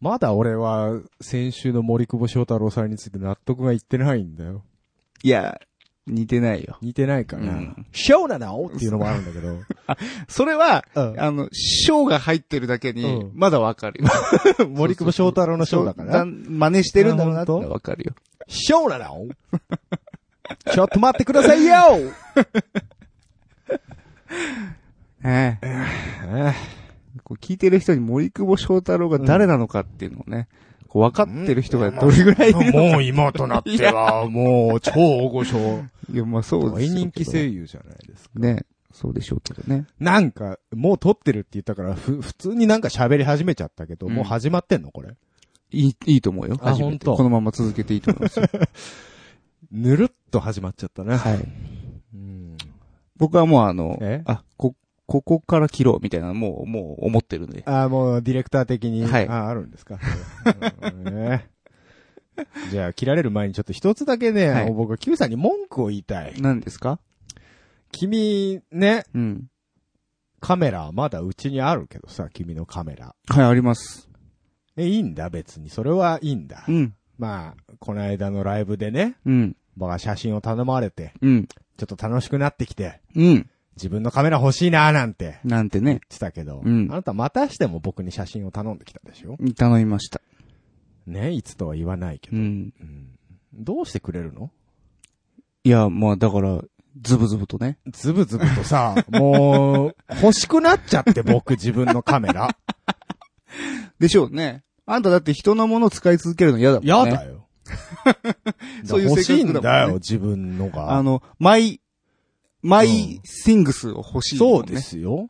まだ俺は、先週の森久保翔太郎さんについて納得がいってないんだよ。いや、似てないよ。似てないかな。うんショーなの？っていうのもあるんだけど。それは、うんあの、章が入ってるだけにう、んまだわかるよ。森久保翔太郎のショーだから。真似してるんだろうなっわかるよ。ショーなの？ちょっと待ってくださいよええ。こう聞いてる人に森久保翔太郎が誰なのかっていうのをね、こう分かってる人がどれぐらいいるのか。もう今となっては、もう超大御所。いや、まあそうですよ大人気声優じゃないですか。ね。そうでしょうけどね。なんか、もう撮ってるって言ったから、ふ、普通になんか喋り始めちゃったけど、うんもう始まってんのこれ？いい、いいと思うよ。あ初めて本当？このまま続けていいと思いますよ。ぬるっと始まっちゃったな。はい。うん。僕はもうあのえ、あ、こ、ここから切ろうみたいな、もう、もう思ってるんで。あもうディレクター的に。はいああるんですか。うんねじゃあ、切られる前にちょっと一つだけね、はい僕は Q さんに文句を言いたい。何ですか？君、ね、うん。カメラ、まだうちにあるけどさ、君のカメラ。はい、あります。え、いいんだ、別に。それはいいんだ。うん。まあ、この間のライブでね、うん。僕は写真を頼まれて、うん。ちょっと楽しくなってきて、うん。自分のカメラ欲しいなーなんてなんてね、言ってたけど、うんあなたまたしても僕に写真を頼んできたでしょ？頼みました。ね、いつとは言わないけど。うん。うんどうしてくれるの？いや、まあだから、ズブズブとね。ズブズブとさ、もう、欲しくなっちゃって僕自分のカメラ。でしょうね。あんただって人のものを使い続けるの嫌だもんね。やだよ。そういう欲しいん性格だもんねだよ、自分のが。あの、マイ、マイシングスを欲しい、そうで。すよ。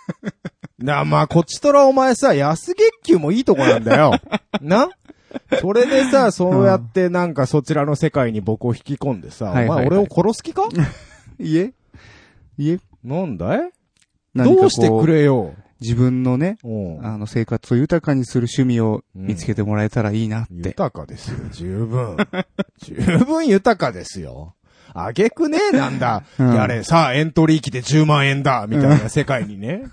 な、まあ、こっちとらお前さ、安月給もいいとこなんだよ。な？それでさ、そうやってなんかそちらの世界に僕を引き込んでさ、はいはいはいお前俺を殺す気か？いえいえなんだい？どうしてくれよ？自分のね、うんあの、生活を豊かにする趣味を見つけてもらえたらいいなって。豊かですよ、十分。十分豊かですよ。あげくねえなんだ。うんやれ、さあ、エントリー機で10万円だ、みたいな世界にね。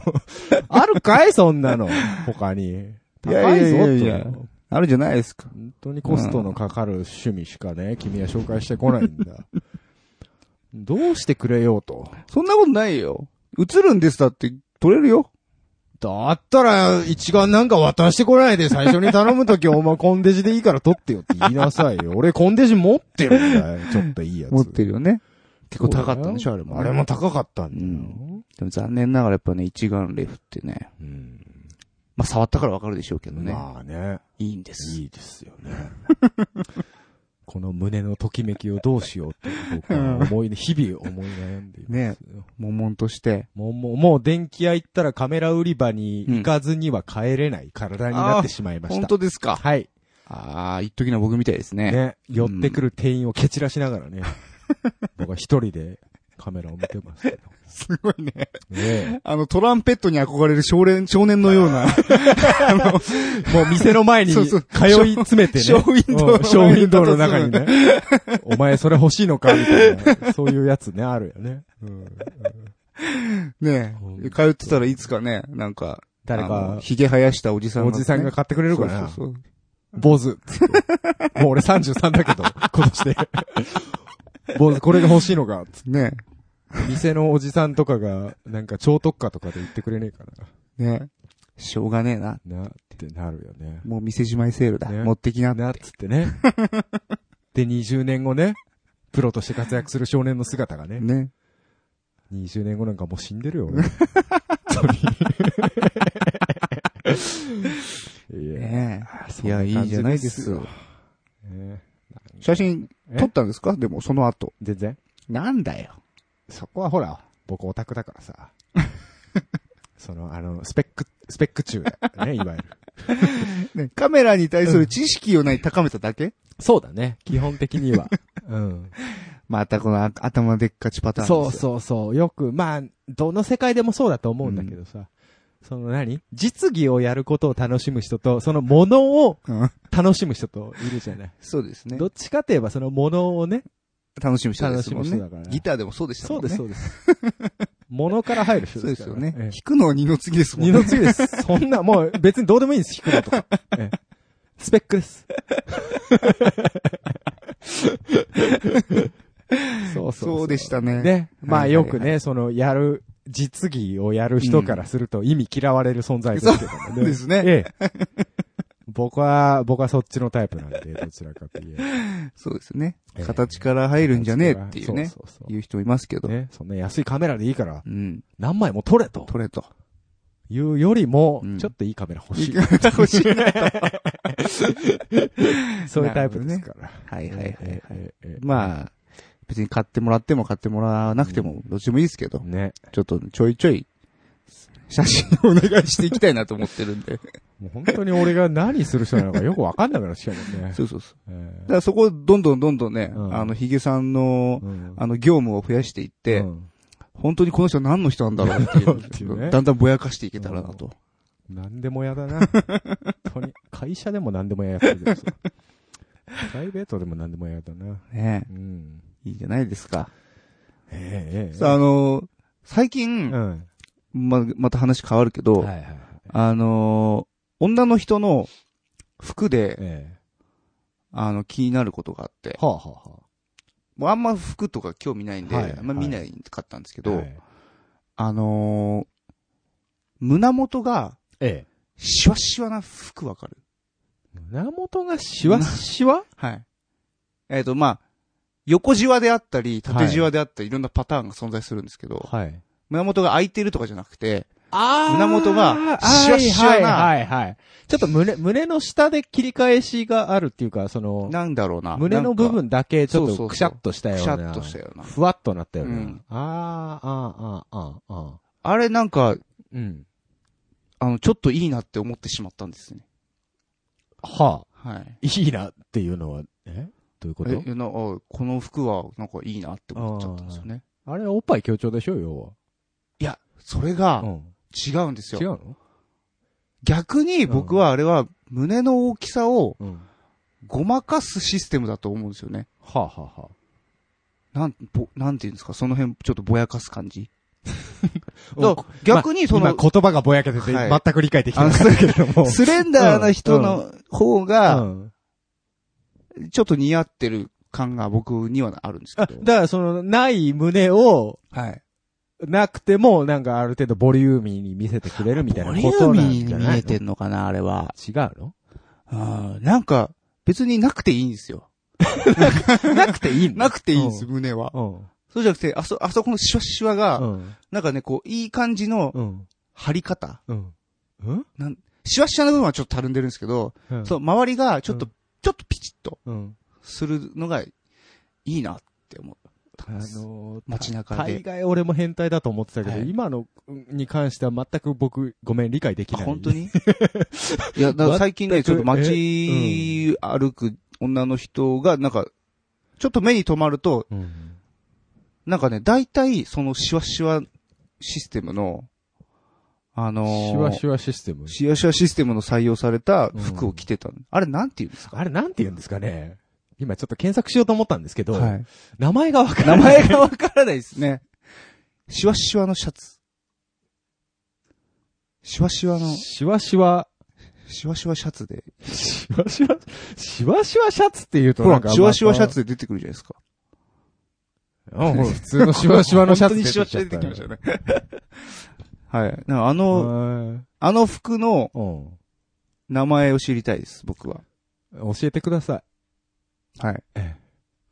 あるかい？そんなの。他に。高いぞ、いやいやいやいやとあるじゃないですか。本当にコストのかかる趣味しかね、君は紹介してこないんだ。どうしてくれようと？そんなことないよ。映るんですだって、撮れるよ。だったら、一眼なんか渡してこないで最初に頼むときお前コンデジでいいから撮ってよって言いなさいよ。俺コンデジ持ってるんだよ。ちょっといいやつ。持ってるよね。結構高かったんでしょ、あれもね、あれも高かったんだよ。うんでも残念ながらやっぱね、一眼レフってね。うんまあ、触ったからわかるでしょうけどね。まあね。いいんです。いいですよね。この胸のときめきをどうしようって僕は思い、日々思い悩んでいますよ。悶々として。もう、もう、もう電気屋行ったらカメラ売り場に行かずには帰れない体になってしまいました。本当ですか？はい。ああ、一時の僕みたいですね。ね。寄ってくる店員を蹴散らしながらね。僕は一人でカメラを見てますけど。すごいね。ねあの、トランペットに憧れる少年、少年のような。もう店の前に通い詰めてね。ショーウィンドウうんショーウィンドウの中にね。お前それ欲しいのかみたいな。そういうやつね、あるよね。うんねうんえ。通ってたらいつかね、なんか、あ誰かの、髭生やしたおじさんおじさんが買ってくれるかなそうそうそう坊主。もう俺33だけど、今年で。坊主、これが欲しいのかね店のおじさんとかが、なんか超特価とかで言ってくれねえかえ。ねえ。しょうがねえな。な。なってなるよね。もう店じまいセールだ。ね持ってきな。なっつってね。で、20年後ね、プロとして活躍する少年の姿がね、ね。20年後なんかもう死んでるよ、俺。本当に。いや、ねそえ。いや、いいじゃないですよ。ね写真え？撮ったんですか？でも、その後。全然。なんだよ。そこはほら、僕オタクだからさ。その、あの、スペック、スペック中だね、いわゆる。ね、カメラに対する知識をない高めただけ？そうだね、基本的には。うん。またこのあ頭でっかちパターンそうう。そうそう。よく、まあ、どの世界でもそうだと思うんだけどさ。その何？実技をやることを楽しむ人と、そのものをうん楽しむ人といるじゃない。そうですねど。っちかといえばそのものをね。楽しむ人ですもんね楽しむ人だから。ギターでもそうでしたもんね。そうです、そうです。物から入る人でそうですすよね。からええ引くのは二の次ですもんね。二の次です。そんな、もう別にどうでもいいんです、引くのとか。ええスペックです。そうそうそうでしたね。ね。まあはいよくね、その、やる、実技をやる人からすると意味嫌われる存在ですけどもね。そうですねええ。僕は、僕はそっちのタイプなんで、どちらかといえそうですねええ。形から入るんじゃねえっていうね。そうそうそう言う人いますけど。ね。そんな安いカメラでいいから、うん。何枚も撮れと。取れと。いうよりもうん、ちょっといいカメラ欲しい。欲しい。そういうタイプですから。はいはいはいはい。ええええまあ、別に買ってもらっても買ってもらわなくても、どっちでもいいですけど、ね。ちょっとちょいちょい、写真をお願いしていきたいなと思ってるんで。もう本当に俺が何する人なのかよくわかんなくなってきたもんね。そうそうそう。えだからそこをどんどんどんどんね、うんあの、ヒゲさんのえ、うんあの、業務を増やしていって、うん本当にこの人は何の人なんだろうっていっていうう、ね だんだんぼやかしていけたらなと。何でもやだな。本当に。会社でも何でもやってるけどさ。プライベートでも何でもやだな。ねうん。いいじゃないですか。ええええ。さあ、あの、最近、うん。ま、また話変わるけど、はいはいはい。あの、女の人の服で、えあの、気になることがあってえ。、はあはあはもうあんま服とか興味ないんで、はいあんま見ないかったんですけあ。ど、はいあのー胸元が、ええ。シワシワな服わかる？胸元がシワシワ？はい。えっ、と、まあ、横シワであったり、縦シワであったり、いろんなパターンが存在するんですけど、はい。胸元が開いてるとかじゃなくて、あ胸元がシワシワなはいはいはい。ちょっと胸、胸の下で切り返しがあるっていうか、その、なんだろうな。胸の部分だけちょっそうそうそうとくしゃっとしたような。くしゃっとしたようなふわっとなったような。うんあーあー、あーあー、あーあれなんか、うん。あの、ちょっといいなって思ってしまったんですね。はあ、はい。いいなっていうのは、え？どういうこと？え、えなあこの服はなんかいいなって思っちゃったんですよね。あれはおっぱい強調でしょ、要いや、それは。がうん。違うんですよ。違うの？逆に僕はあれは胸の大きさをうん。ごまかすシステムだと思うんですよね。はあ、はあはあ、なん、ぼ、なんていうんですか、その辺ちょっとぼやかす感じ。逆にその、今言葉がぼやけてて、はい全く理解できてないけれども。スレンダーな人の方うが、んちょっと似合ってる感が僕にはあるんですけあ、ど。だからその、ない胸を、はい。なくても、なんかある程度ボリューミーに見せてくれるみたいなボリュことなんーミーじゃないの？に見えてんのかな、あれは。違うの？あーなんか、別になくていいんですよ。なくていいなくていいんです、胸は。うん。そうじゃなくて、あそ、あそこのシワシワが、うん。なんかね、こう、いい感じのうん。張り方。うん。うん？シワシワの部分はちょっとたるんでるんですけど、うん。そう、周りがちょっと、うんちょっとピチッとうん。するのがいいなって思ったあんです。のー、街中で大概俺も変態だと思ってたけど、はい今のに関しては全く僕、ごめん、理解できあ、ない。本当に？いや、最近ね、ちょっと街歩く女の人が、なんか、ちょっと目に留まると、うん。なんかね、大体、そのシワシワシステムの、あのーシワシワシステム。シワシワシステムの採用された服を着てたの。あれなんて言うんですか？あれなんて言うんですかね？今ちょっと検索しようと思ったんですけど、はい。名前がわから名ない。前がわからないですね。シワシワのシャツ。シワシワの、シワシワ、シワシワシャツで。シワシワ、シワシワシャツって言うとほなんか、ら、シワシワシャツで出てくるじゃないですか。うん。ほら普通のシワシワのシャツ本当にシワシワ出てきましたよね。はい。なんかあの、うん。あの服のうん。名前を知りたいです、僕は。教えてくださはい。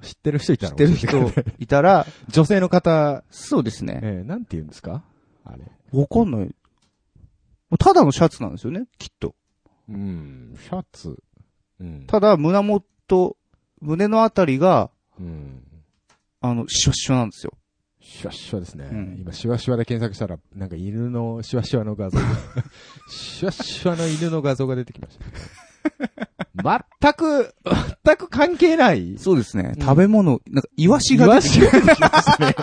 い。知ってる人いたら知ってる人い いたら、女性の方、そうですね。えー、なんて言うんですか？あれ。わかんない。ただのシャツなんですよね、きっと。うん。シャツ。うん。ただ、胸元、胸のあたりが、うん。あの、シワシワなんですよ。シワシワですね。うん今、シワシワで検索したら、なんか犬のシワシワの画像が、シワシワの犬の画像が出てきました。全く、全く関係ない。そうですね。うん食べ物、なんか、イワシが出てきましたね。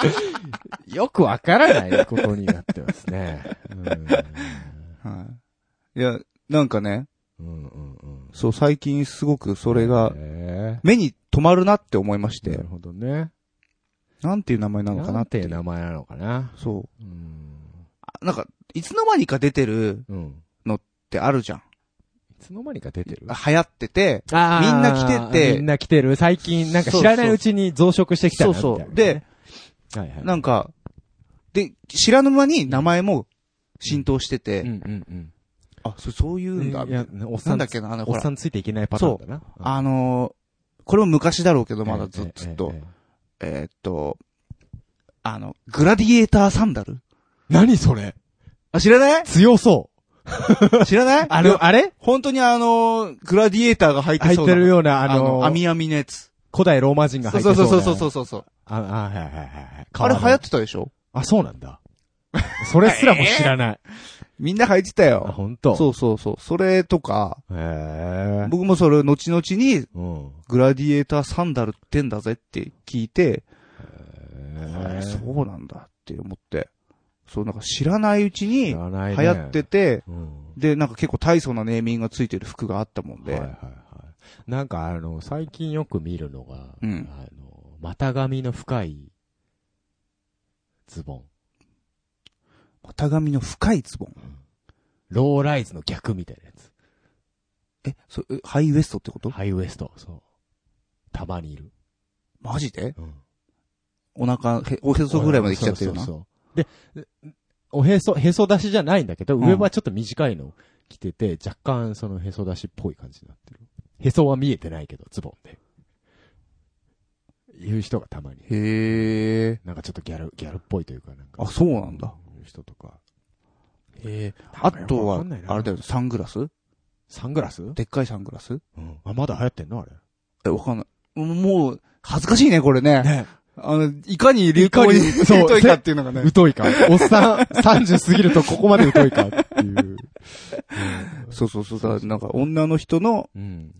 よくわからないことになってますね。はい。いや、なんかね、うん。うんうんうん。そう、最近すごくそれが、へ目に留まるなって思いましーなるて。ほどね。なんていう名前なのかなって。なんていう名前なのかな。そう。うん。あなんか、いつの間にか出てるうん。ってあるじゃん。いつの間にか出てる？流行ってて、みんな来てて。みんな来てる。最近、なんか知らないうちに増殖してきたなそうそうみたいなねで、はいはい。なんか、で、知らぬ間に名前も浸透してて、うんうんあ、そそういう。うんんだ。いや、おっさなんんだっけな、あの、おっさ、んついていけないパターンだな。あのーこれも昔だろうけど、うんまだずっと。ええ。えええええーっと、あの、グラディエーターサンダル？何それ？あ、知らない？強そう。知らない？あいやの、あれ？本当にあのーグラディエーターが入ってそうな。てるような、ああの、の、網網のやつ。古代ローマ人がそ入ってそう。そうそうそうそうそう。あ、あ、はいはいはいはい。あれ流行ってたでしょ？あ、そうなんだ。それすらも知らない。みんな入ってたあ、よ。本当？そうそうそう。それとか、え。僕もそれを後々にうん。グラディエーターサンダルってんだぜって聞いて。そうなんだって思って。そう、なんか知らないうちに知流。行ってて、うん。で、なんか結構大層なネーミングがついてる服があったもんで、はいはいはい。なんかあの、最近よく見るのが、うんあの、股上の深いズボン。股上の深いズボン？ローライズの逆みたいなやつ。え、そえハイウエストってこと？ハイウエスト、そう。たまにいる。マジで？うん。お腹、へおへそぐらいまで来ちゃってるよな。そうそうそうで、おへそ、へそ出しじゃないんだけど、うん上はちょっと短いの着てて、若干そのへそ出しっぽい感じになってる。へそは見えてないけど、ズボンで。いう人がたまに。へえ。なんかちょっとギャル、ギャルっぽいというか、なんか。あそうなんだ。いう人とか。へえ。あとはあれだよ、サングラス？サングラス？でっかいサングラス？うん。あ、まだ流行ってんのあれ？え、わかんない。もう、恥ずかしいね、これね。ね。あの、いかに流行にいかにそう疎いかっていうのがね。疎いか。おっさん、30過ぎるとここまで疎いかっていう。そうそうそう。なんか、女の人の、うん。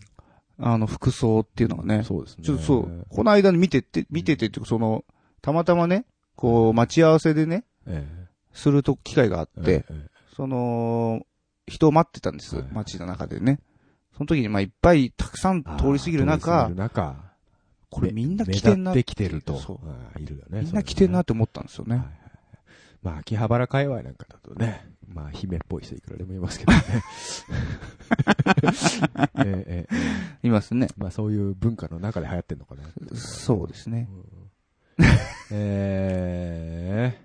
あの、服装っていうのがね。そうですね。ちょっとそう、この間に見てて、見ててってその、たまたまね、こう、待ち合わせでね、えすると機会があっえ。て、ええ、その、人を待ってたんですはい。街の中でね。その時に、まあ、いっぱいたくさん通り過ぎるあー通り過中ぎる、中、これみんな来てんな目立ってきてると。そううんいるよね。みんな来てんなって思ったんですよね。はいまあ、秋葉原界隈なんかだとね、まあ、姫っぽい人いくらでもいますけどね。ええええいますね。まあ、そういう文化の中で流行ってんのかな。そうですね。え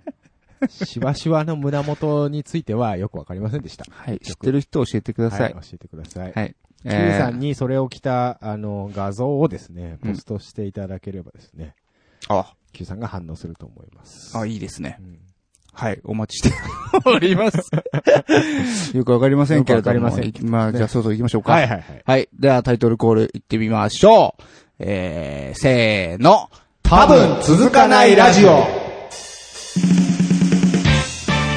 えしわしわの胸元についてはよくわかりませんでした。はい。知ってる人教えてください。はい、教えてください。はい。Q さんにそれを着た、あの、画像をですね、ポストしていただければですね、あ、Q さんが反応すると思います。あ、いいですねう。んはい。お待ちしております。よくわかりませんけれども。わかりませんいまあ、じゃあ、そろそろ行きましょうか。はいはいはい。はい。では、タイトルコール行ってみましょう。えー、せーの。多分続かないラジオ。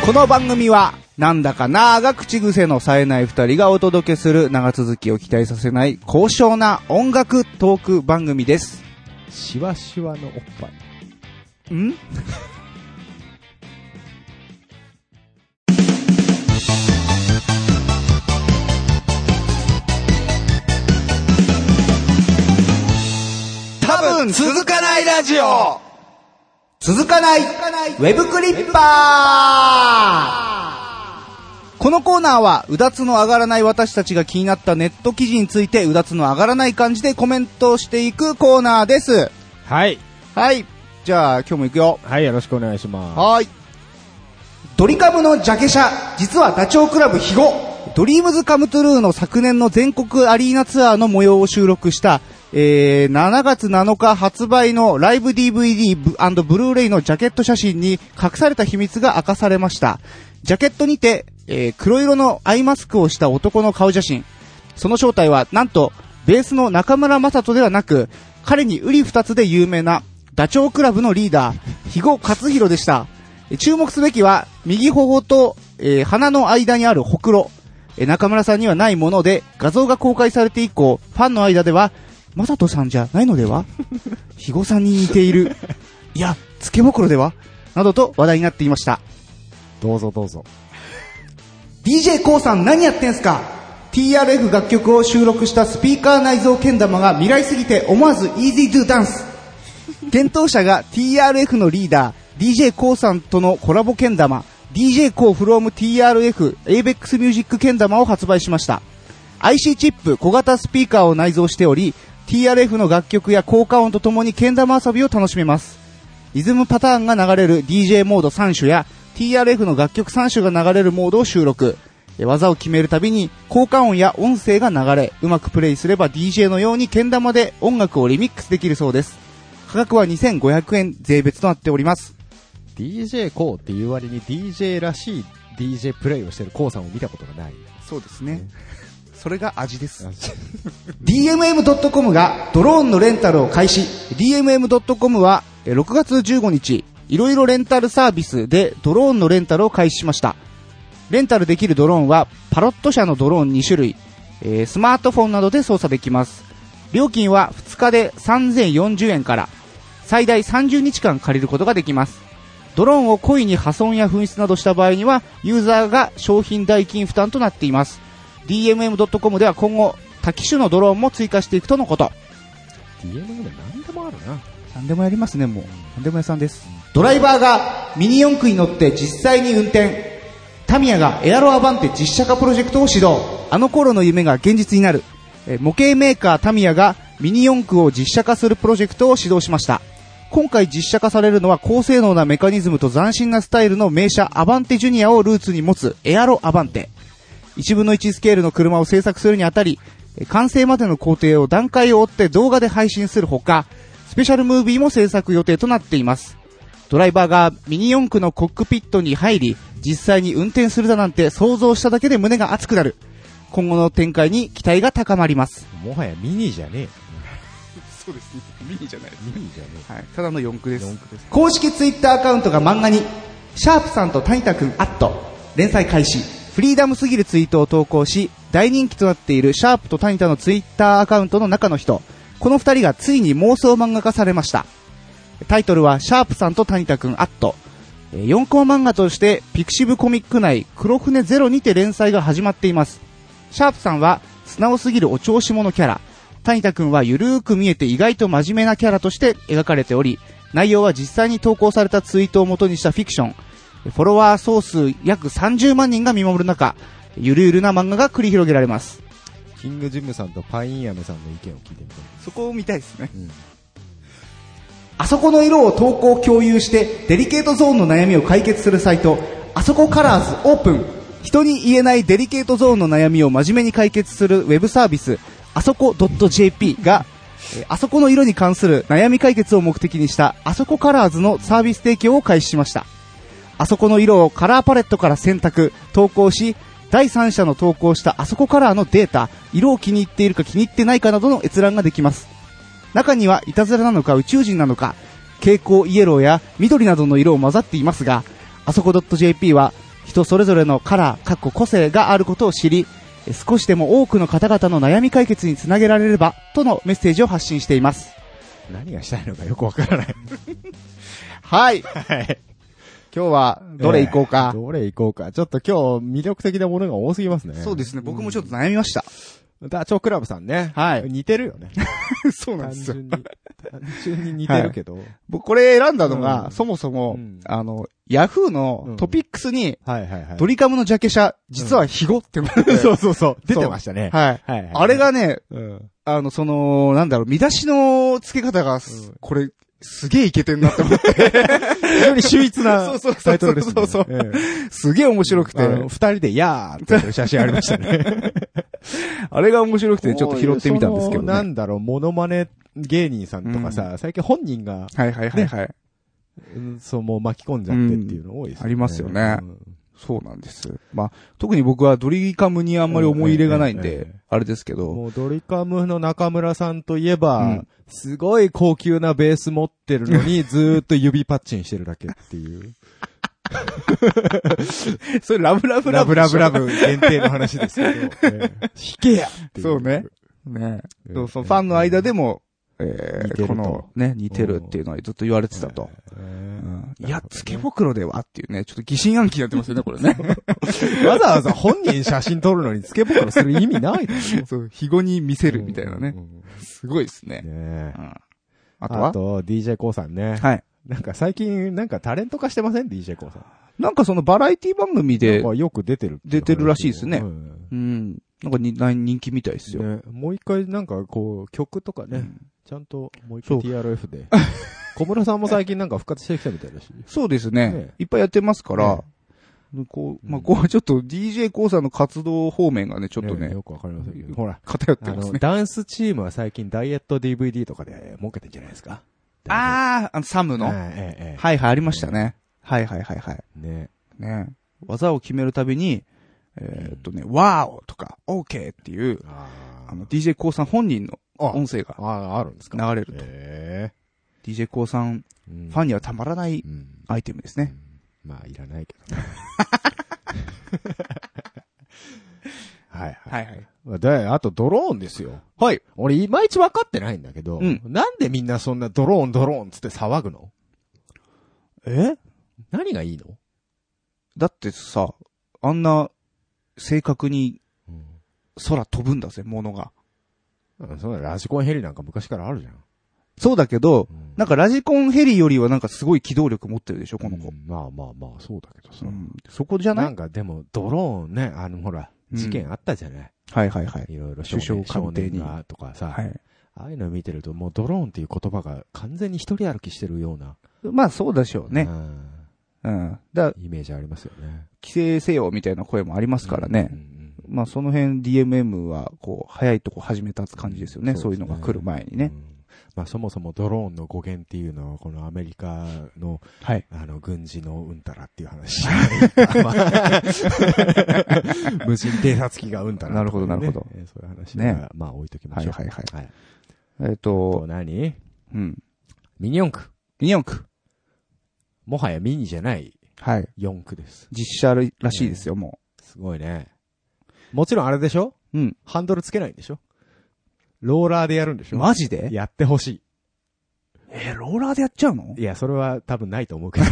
この番組は、なんだかなーが口癖の冴えない二人がお届けする長続きを期待させない高尚な音楽トーク番組です。しわしわのおっぱい。ん？多分続かないラジオ。続かない。ウェブクリッパーこのコーナーは、うだつの上がらない私たちが気になったネット記事について、うだつの上がらない感じでコメントしていくコーナーです。はい。はい。じゃあ、今日も行くよ。はい、よろしくお願いします。はーい。ドリカムのジャケ写、実はダチョウ倶楽部肥後。ドリームズカムトゥルーの昨年の全国アリーナツアーの模様を収録した、えー、7月7日発売のライブ DVD ブブルーレイのジャケット写真に隠された秘密が明かされました。ジャケットにて、えー、黒色のアイマスクをした男の顔写真。その正体は、なんと、ベースの中村正人ではなく、彼にウリ二つで有名な、ダチョウ倶楽部のリーダー、肥後克弘でした。注目すべきは、右頬と、えー鼻の間にあるほくろ。え中村さんにはないもので、画像が公開されて以降、ファンの間では、マサトさんじゃないのでは？肥後さんに似ている。いや、つけぼくろでは？などと話題になっていました。どうぞどうぞ。DJ コウさん何やってんすか ?TRF 楽曲を収録したスピーカー内蔵けん玉が未来すぎて思わず Easy to Dance。検討者が TRF のリーダー、DJ コウさんとのコラボけん玉、DJ コウ from TRF ABEX Music けん玉を発売しました。IC チップ小型スピーカーを内蔵しており、TRF の楽曲や効果音とともにけん玉遊びを楽しめます。リズムパターンが流れる DJ モード3種や TRF の楽曲3種が流れるモードを収録。え技を決めるたびに効果音や音声が流れ、うまくプレイすれば DJ のようにけん玉で音楽をリミックスできるそうです。価格は2500円税別となっております。DJ コーっていう割に DJ らしい DJ プレイをしてるコーさんを見たことがない。そうですね。それが味です。DMM.com がドローンのレンタルを開始。DMM.com はえー6月15日、いろいろレンタルサービスでドローンのレンタルを開始しました。レンタルできるドローンはパロット社のドローン2種類、えースマートフォンなどで操作できます。料金は2日で3040円から最大30日間借りることができます。ドローンを故意に破損や紛失などした場合には、ユーザーが商品代金負担となっています。DMM.com では今後、多機種のドローンも追加していくとのこと。DMM で何でもあるな。何でもやりますね、もう。何でも屋さんです。ドライバーがミニ四駆に乗って実際に運転。タミヤがエアロアバンテ実写化プロジェクトを始動。あの頃の夢が現実になる。え模型メーカータミヤがミニ四駆を実写化するプロジェクトを始動しました。今回実写化されるのは高性能なメカニズムと斬新なスタイルの名車アバンテジュニアをルーツに持つエアロアバンテ。1分の1スケールの車を製作するにあたり、完成までの工程を段階を追って動画で配信するほか、スペシャルムービーも制作予定となっています。ドライバーがミニ四駆のコックピットに入り、実際に運転するだなんて想像しただけで胸が熱くなる。今後の展開に期待が高まります。もはやミニじゃねえ。そうですね。ミニじゃない。ミニじゃねはい。ただの四駆です。四駆です公式ツイッターアカウントが漫画に、シャープさんと谷田くんアット、連載開始。フリーダムすぎるツイートを投稿し、大人気となっているシャープと谷田のツイッターアカウントの中の人、この二人がついに妄想漫画化されました。タイトルは、シャープさんと谷田くんアット。4コマ漫画として、ピクシブコミック内、黒船ゼロにて連載が始まっています。シャープさんは、素直すぎるお調子者キャラ。谷田くんはゆるーく見えて意外と真面目なキャラとして描かれており、内容は実際に投稿されたツイートを元にしたフィクション。フォロワー総数約30万人が見守る中、ゆるゆるな漫画が繰り広げられます。キングジムさんとパインヤメさんの意見を聞いてみたい。そこを見たいですね。うんあそこの色を投稿共有して、デリケートゾーンの悩みを解決するサイト、あそこカラーズオープン。人に言えないデリケートゾーンの悩みを真面目に解決するウェブサービス、あそこ .jp が、えあそこの色に関する悩み解決を目的にした、あそこカラーズのサービス提供を開始しました。あそこの色をカラーパレットから選択、投稿し、第三者の投稿したあそこカラーのデータ、色を気に入っているか気に入ってないかなどの閲覧ができます。中にはいたずらなのか宇宙人なのか、蛍光イエローや緑などの色を混ざっていますが、あそこ .jp は人それぞれのカラー、かっこ個性があることを知り、え少しでも多くの方々の悩み解決につなげられれば、とのメッセージを発信しています。何がしたいのかよくわからない。はい。はい。今日は、どれ行こうか。どれ行こうか。ちょっと今日魅力的なものが多すぎますね。そうですね、僕もちょっと悩みました。ダチョウ倶楽部さんね。はい似てるよね。そう単純に。単純に似てるけど。僕これ選んだのが、うんそもそも、うんあの、ヤフーのトピックスに、はいはいはい。ドリカムのジャケ写、実はヒゴってそうそうそう。出てましたね。はい。はいはい。あれ、がね、うん。あの、その、なんだろう、見出しの付け方がす、うんこれ、すげえいけてんなって思って、非常に秀逸なそうそうそうタイトルですね。そうそうええすげえ面白くて、二人でやーって写真ありましたね。あれが面白くてちょっと拾ってみたんですけどそのなね。んだろう、モノマネ芸人さんとかさ、最近本人が、はいはいはいはい。うんそう、もう巻き込んじゃってっていうの多いですよね。ありますよねうんそうなんです。まあ、特に僕はドリカムにあんまり思い入れがないんで、あれですけど、もうドリカムの中村さんといえば、うん。すごい高級なベース持ってるのに、ずーっと指パッチンしてるだけっていう。それラブラブラブラブラブ。ブ限定の話ですけど、ええ。弾けやそうね。ね。うんそうそう、ファンの間でも、えー、このね、似てるっていうのはずっと言われてたと。うんいや、つけ袋ではっていうね、ちょっと疑心暗鬼になってますよね、これね。わざわざ本人写真撮るのにつけ袋する意味ないのそう、肥後に見せるみたいなねう。んうんすごいですね。ねえうんあとは？あと、DJ コウさんね。はい。なんか最近、なんかタレント化してません ?DJ コウさん。なんかそのバラエティ番組でよく出てる出てるらしいですねうんうん。なんかにな人気みたいですよ。ね、もう一回なんかこう、曲とかね、うんちゃんともう一回 TRF で。小室さんも最近なんか復活してきたみたいだし。そうですね。ねいっぱいやってますから、ねでこう、まあ、うんこう、ちょっと DJ コウさんの活動方面がね、ちょっとね、よくわかりませんけど。ほら、偏ってますね。ダンスチームは最近ダイエット DVD とかで儲けてんじゃないですか？あー、あの、サムの、はいはい、えええはい、ありましたね。はいはいはいはい。えね。ね技を決めるたびに、えーっとね、ワーオとか、オーケーっていう、ああの、DJ コウさん本人のあ音声があ、あるんですか？流れると。え DJ コウさんファンにはたまらないうんアイテムですね。うんまあ、いらないけどね。はいはい。はいはい。まあで、あとドローンですよ。はい。俺、いまいち分かってないんだけど、うんなんでみんなそんなドローンドローンつって騒ぐの？え？何がいいの？だってさ、あんな、正確に空飛ぶんだぜ、物が。うん。そんなラジコンヘリなんか昔からあるじゃん。そうだけど、うんなんかラジコンヘリよりはなんかすごい機動力持ってるでしょ、この子。うんまあまあまあ、そうだけどさ。うんそこじゃなないんかでも、ドローンね、あのほら、うん事件あったじゃない、はいはいはい。いろいろ首相少官邸にとかさ、はい。ああいうの見てると、もうドローンっていう言葉が完全に一人歩きしてるような、まあそうでしょうね。うんうん。だイメージありますよね。規制せよみたいな声もありますからね。うんうんうんまあその辺 DMM はこう早いとこ始めた感じですよね。うんそういうのが来る前にね。うんまあそもそもドローンの語源っていうのは、このアメリカの、はい。あの、軍事のうんたらっていう話 無人偵察機がうんたらね、なるほどなるほどえーそういう話ねは、まあ置いときましょう。はいはいはいはい。えっあとと、何？うん。ミニ四駆。ミニ四駆。もはやミニじゃないはい。四駆です。実写らしいですよ、もすごいね。もちろんあれでしょ？う。うん。ハンドルつけないんでしょ？ローラーでやるんでしょ？マジで？やってほしえーローラーでやっちゃうの？い。いや、それは多分ないと思うけど。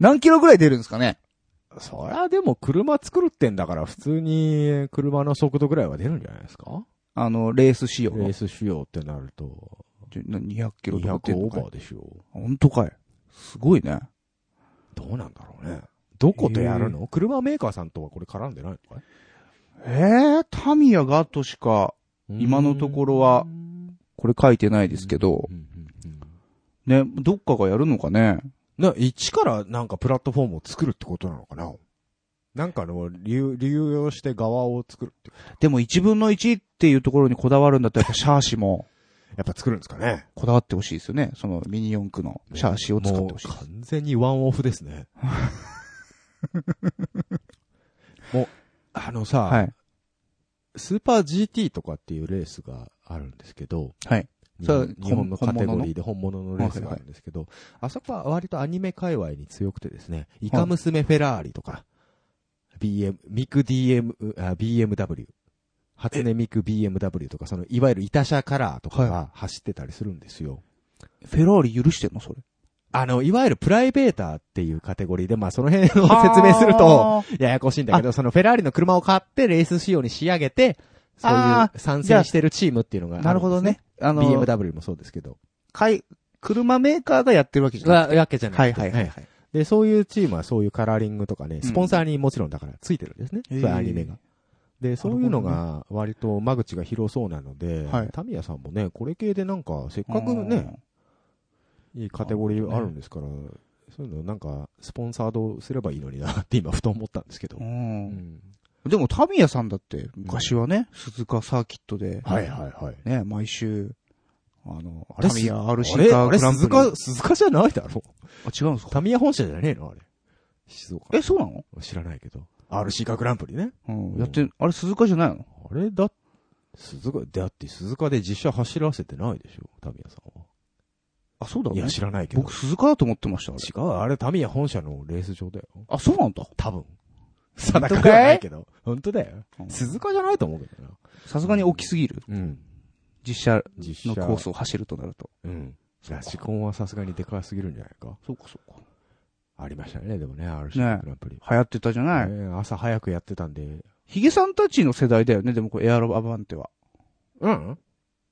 何キロぐらい出るんですかね？そりゃでも車作るってんだから普通に車の速度ぐらいは出るんじゃないですか？あの、レース仕様のレー。ス仕様ってなると、じゅな200キロとか出200るのかい。オーバーでしょ。本当かい。すごいね。どうなんだろうね。どことやるの、車メーカーさんとはこれ絡んでないのかい？えー、タミヤがとしか、今のところはこれ書いてないですけど。ね、どっかがやるのかね？な、一からなんかプラットフォームを作るってことなのかな？なんかの、流、流用して側を作るって。でも1分の1っていうところにこだわるんだったらやっぱシャーシもやっぱ作るんですかねこだわってほしいですよね。そのミニ四駆のシャーシを使ってほしいもう。完全にワンオフですね。もう、あのさ、はい。スーパー GT とかっていうレースがあるんですけど、はい。日本日本のカテゴリーで本物のレースがあるんですけど、あそこは割とアニメ界隈に強くてですね、イカ娘フェラーリとか、BM、ミク DM、あ BMW、初音ミク BMW とか、その、いわゆるイタ車カラーとかが走ってたりするんですよ。フェラーリ許してんの？それ。あの、いわゆるプライベーターっていうカテゴリーで、まあその辺を説明すると、ややこしいんだけど、そのフェラーリの車を買ってレース仕様に仕上げて、そういうあ参戦してるチームっていうのがね。なるほどね。あの、BMW もそうですけど。かい、車メーカーがやってるわけじゃない。わわけじゃない。はいはいはいはい。で、そういうチームはそういうカラーリングとかね、スポンサーにもちろんだからついてるんですね。へーそういうアニメが。で、そういうのが割と間口が広そうなので、はいタミヤさんもね、これ系でなんか、せっかくね、いいカテゴリーあるんですから、そういうのなんか、スポンサードすればいいのになって今ふと思ったんですけどう。。うんんでもタミヤさんだって、昔はね、鈴鹿サーキットで、はいはいはい。ね、毎週、あの、あれタミヤ RC あれあれカーグランプリ。鈴鹿、鈴鹿じゃないだろ？あ、違うんですか？タミヤ本社じゃねえの？あれ。静岡。え、そうなの？知らないけど。RC カーグランプリね。うん。やって、あれ鈴鹿じゃないの？あれだ、鈴鹿、だって鈴鹿で実写走らせてないでしょ、タミヤさんは。あ、そうだいや、ね。知らないけど。僕鈴鹿だと思ってました、違う、あれタミヤ本社のレース場だよ。あ、そうなんだ。多分。定かではないけど。本当だよ。うん鈴鹿じゃないと思うけどな。さすがに大きすぎる。うん。実写実写。のコースを走るとなると。うん。ラジコンはさすがにでかすぎるんじゃないか。そうかそうか。ありましたね、でもね、RC ねグランプリ。流行ってたじゃない？ね朝早くやってたんで。ヒゲさんたちの世代だよね、でもこれエアロアバンテは。うん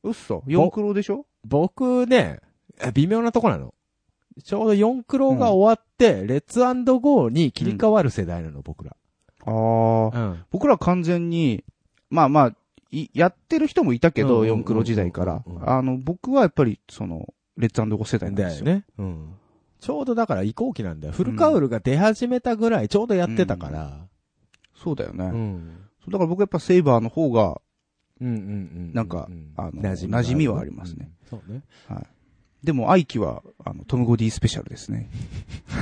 うっそ。4クロでしょ？僕ね、え微妙なとこなの。ちょうど4クロが終わって、レッツゴーに切り替わる世代なの、僕ら。ああ。うん。僕ら完全に、まあまあ、いやってる人もいたけど、うんうんうん4クロ時代からあの、僕はやっぱり、その、レッツゴー世代なんですよ。だよね。うん。ちょうどだから移行期なんだよ。フルカウルが出始めたぐらい、ちょうどやってたから。そうだよね。うん。だから僕やっぱセイバーの方が、うんうんうん。なんかうんあの馴染みはありますね。うんそうね。でも、愛機は、あの、トム・ゴディスペシャルですね。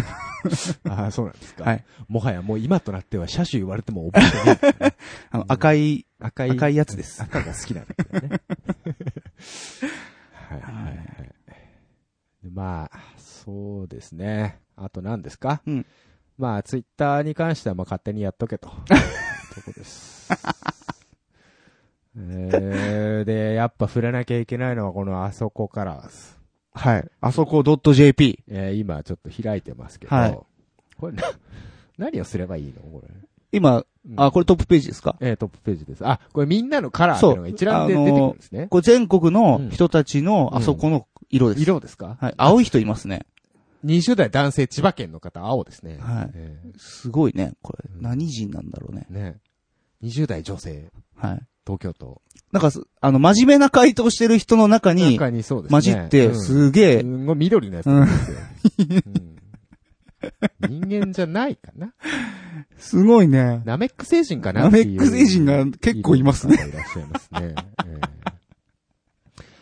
ああ、そうなんですか。はい。もはやもう今となっては車種言われても覚えてない。あの、赤い、赤い。赤いやつです赤が好きなんだけどね。はいはいはい。まあ、そうですね。あと何ですか？うんまあ、ツイッターに関してはまあ勝手にやっとけと。とこです。えー、で、やっぱ触れなきゃいけないのはこのあそこからです。はい。あそこ .jp。えー、今ちょっと開いてますけど。はいこれな、何をすればいいの？これ。今、あ、これトップページですか？えー、トップページです。あ、これみんなのカラーっていうのが一覧で出てくるんですね。これ全国の人たちのあそこの色です。色ですか？はい。青い人いますね。20代男性千葉県の方、青ですね。はいえすごいね。これ、うん何人なんだろうね。ーね20代女性、はい。東京都。なんかす、あの、真面目な回答してる人の中に、中にそうですね。混じって、うんすげえす、んごい緑のやつなんですよ。うん人間じゃないかなすごいね。ナメック星人かなナメック星人が結構いますね。いらっしゃいますね。ええ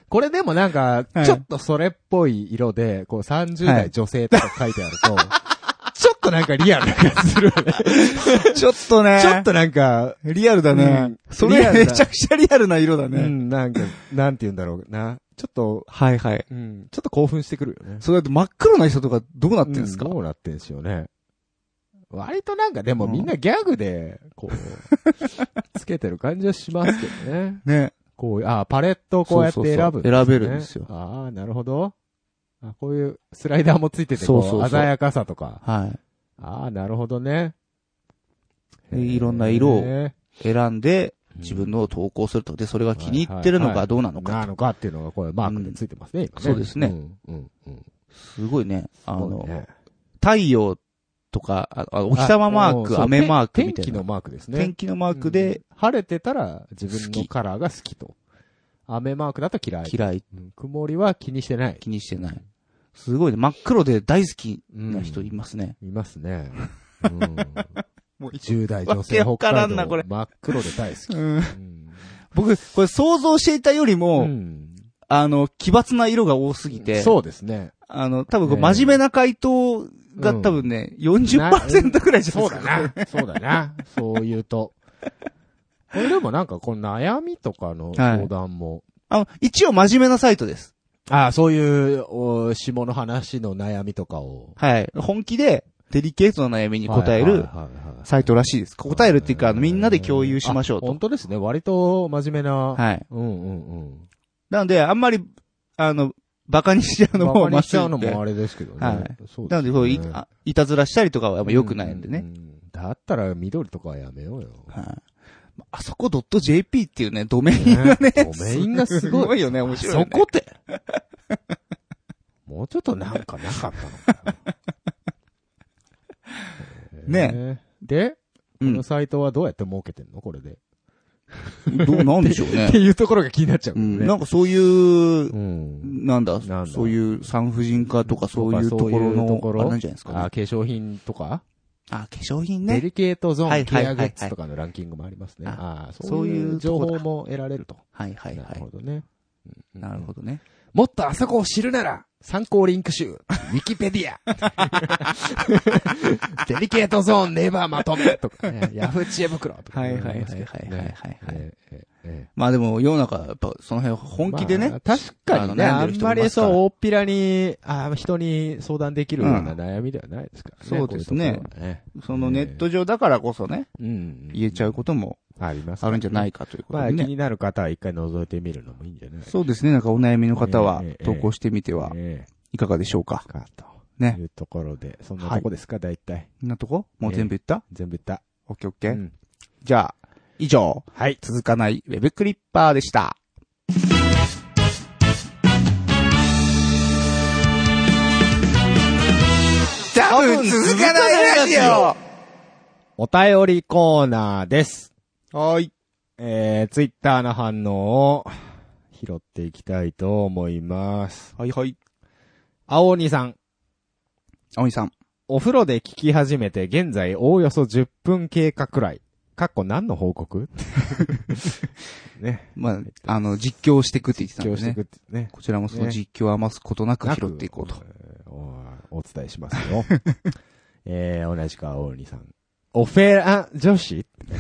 これでもなんか、はいちょっとそれっぽい色で、こう30代女性とか書いてあると、ちょっとなんかリアルな感じするよね。ちょっとね。ちょっとなんか、リアルだね。うんそれめちゃくちゃリアルな色だね。うん、なんか、なんて言うんだろうな。ちょっと、はいはい。うん、ちょっと興奮してくるよね。それだって真っ黒な人とかどうなってんですか、うどうなってんすよね。割となんかでもみんなギャグで、こう、つけてる感じはしますけどね。ね。こう、あパレットをこうやって選ぶね。選べるんですよああ、なるほど。あこういうスライダーもついてて、そうそう鮮やかさとか。はい。ああ、なるほどね。でいろんな色をへ選んで、ー自分のを投稿すると。で、それが気に入ってるのかどうなのかと。なのかっていうのがこれマークでついてますね、今ねそうですねうん、うん、うん。すごいね。あの、ね太陽とか、ああお日様マーク、雨マークみたいな。天気のマークですね。天気のマークでうん、晴れてたら自分のカラーが好きと。雨マークだと嫌い。嫌い、うん曇りは気にしてない。気にしてない。すごいね。真っ黒で大好きうんな人いますね。いますね。うん。もう10代女性わけわからんな北海道これ真っ黒で大好き。うんうん僕、これ想像していたよりも、うんあの、奇抜な色が多すぎて、そうですね。あの、多分真面目な回答がうん多分ね、40%くらいじゃないそうですか。だな。そうだな。そう言うと。これでもなんかこの悩みとかの相談も、あの、一応真面目なサイトです。ああ、そういう、お下の話の悩みとかを。はい。本気で、デリケートな悩みに答えるはいはいはいはいサイトらしいです。答えるっていうか、みんなで共有しましょうあ本と。当ですね。割と真面目な。はい。うんうんうん。なので、あんまり、あの、バカにしちゃうのもバカにしちゃうのもあれですけどね。はいそうですねなので、こういあいたずらしたりとかは良くないんでね。だったら緑とかはやめようよ。はい。あそこ .jp っていうね、ドメインがね、ドメインがすごい。よね、面白い、ね。そこって。もうちょっとなんかなかったのかな。ねえ。で、こうんの。サイトはどうやって儲けてんの？これで。どうなんでしょう っねて。いうところが気になっちゃうね。ん。なんかそういう、うん。なんだ、そういう産婦人科とかそういうところの、ころあれなんじゃないですかね。あ、化粧品とか？あ、化粧品ね。デリケートゾーンケアグッズとかのランキングもありますね。あそそうういいうう情報も得られると。はいはいなはい。るほどね。うんなるほどね。もっとあそこを知るなら、参考リンク集、ウィキペディア。デリケートゾーンネバーまとめとかね、ヤフー知恵袋とかね。はいはいはいはいはいえええまあでも世の中、やっぱその辺本気でねまあ。確かにね、あんまりそう、大っぴらに、あ人に相談できるような悩みではないですからね。そうですねこういうところはね。そのネット上だからこそね、うん。言えちゃうこともあります、ね、あるんじゃないかということで、ね、まあ気になる方は一回覗いてみるのもいいんじゃない？そうですね。なんかお悩みの方は投稿してみてはいかがでしょうか？えーえー、かと。ね。いうところで、そんなとこですか、はい、大体。んなとこ？もう全部言った、全部言った。オッケーオッケー。うん、じゃあ、以上。はい。続かないウェブクリッパーでした。多分続かないラジオお便りコーナーです。はーい。えー、ツイッターの反応を拾っていきたいと思います。はいはい。青鬼さん、青井さん。お風呂で聞き始めて現在おおよそ10分経過くらい。かっこ何の報告？ね。まあ、あの、実況していくって言ってたんでね今日していく。ってね。こちらもその実況を余すことなく拾っていこうと。えーおお伝えしますよ。えー、同じく青鬼さん。オフェラ女子？フ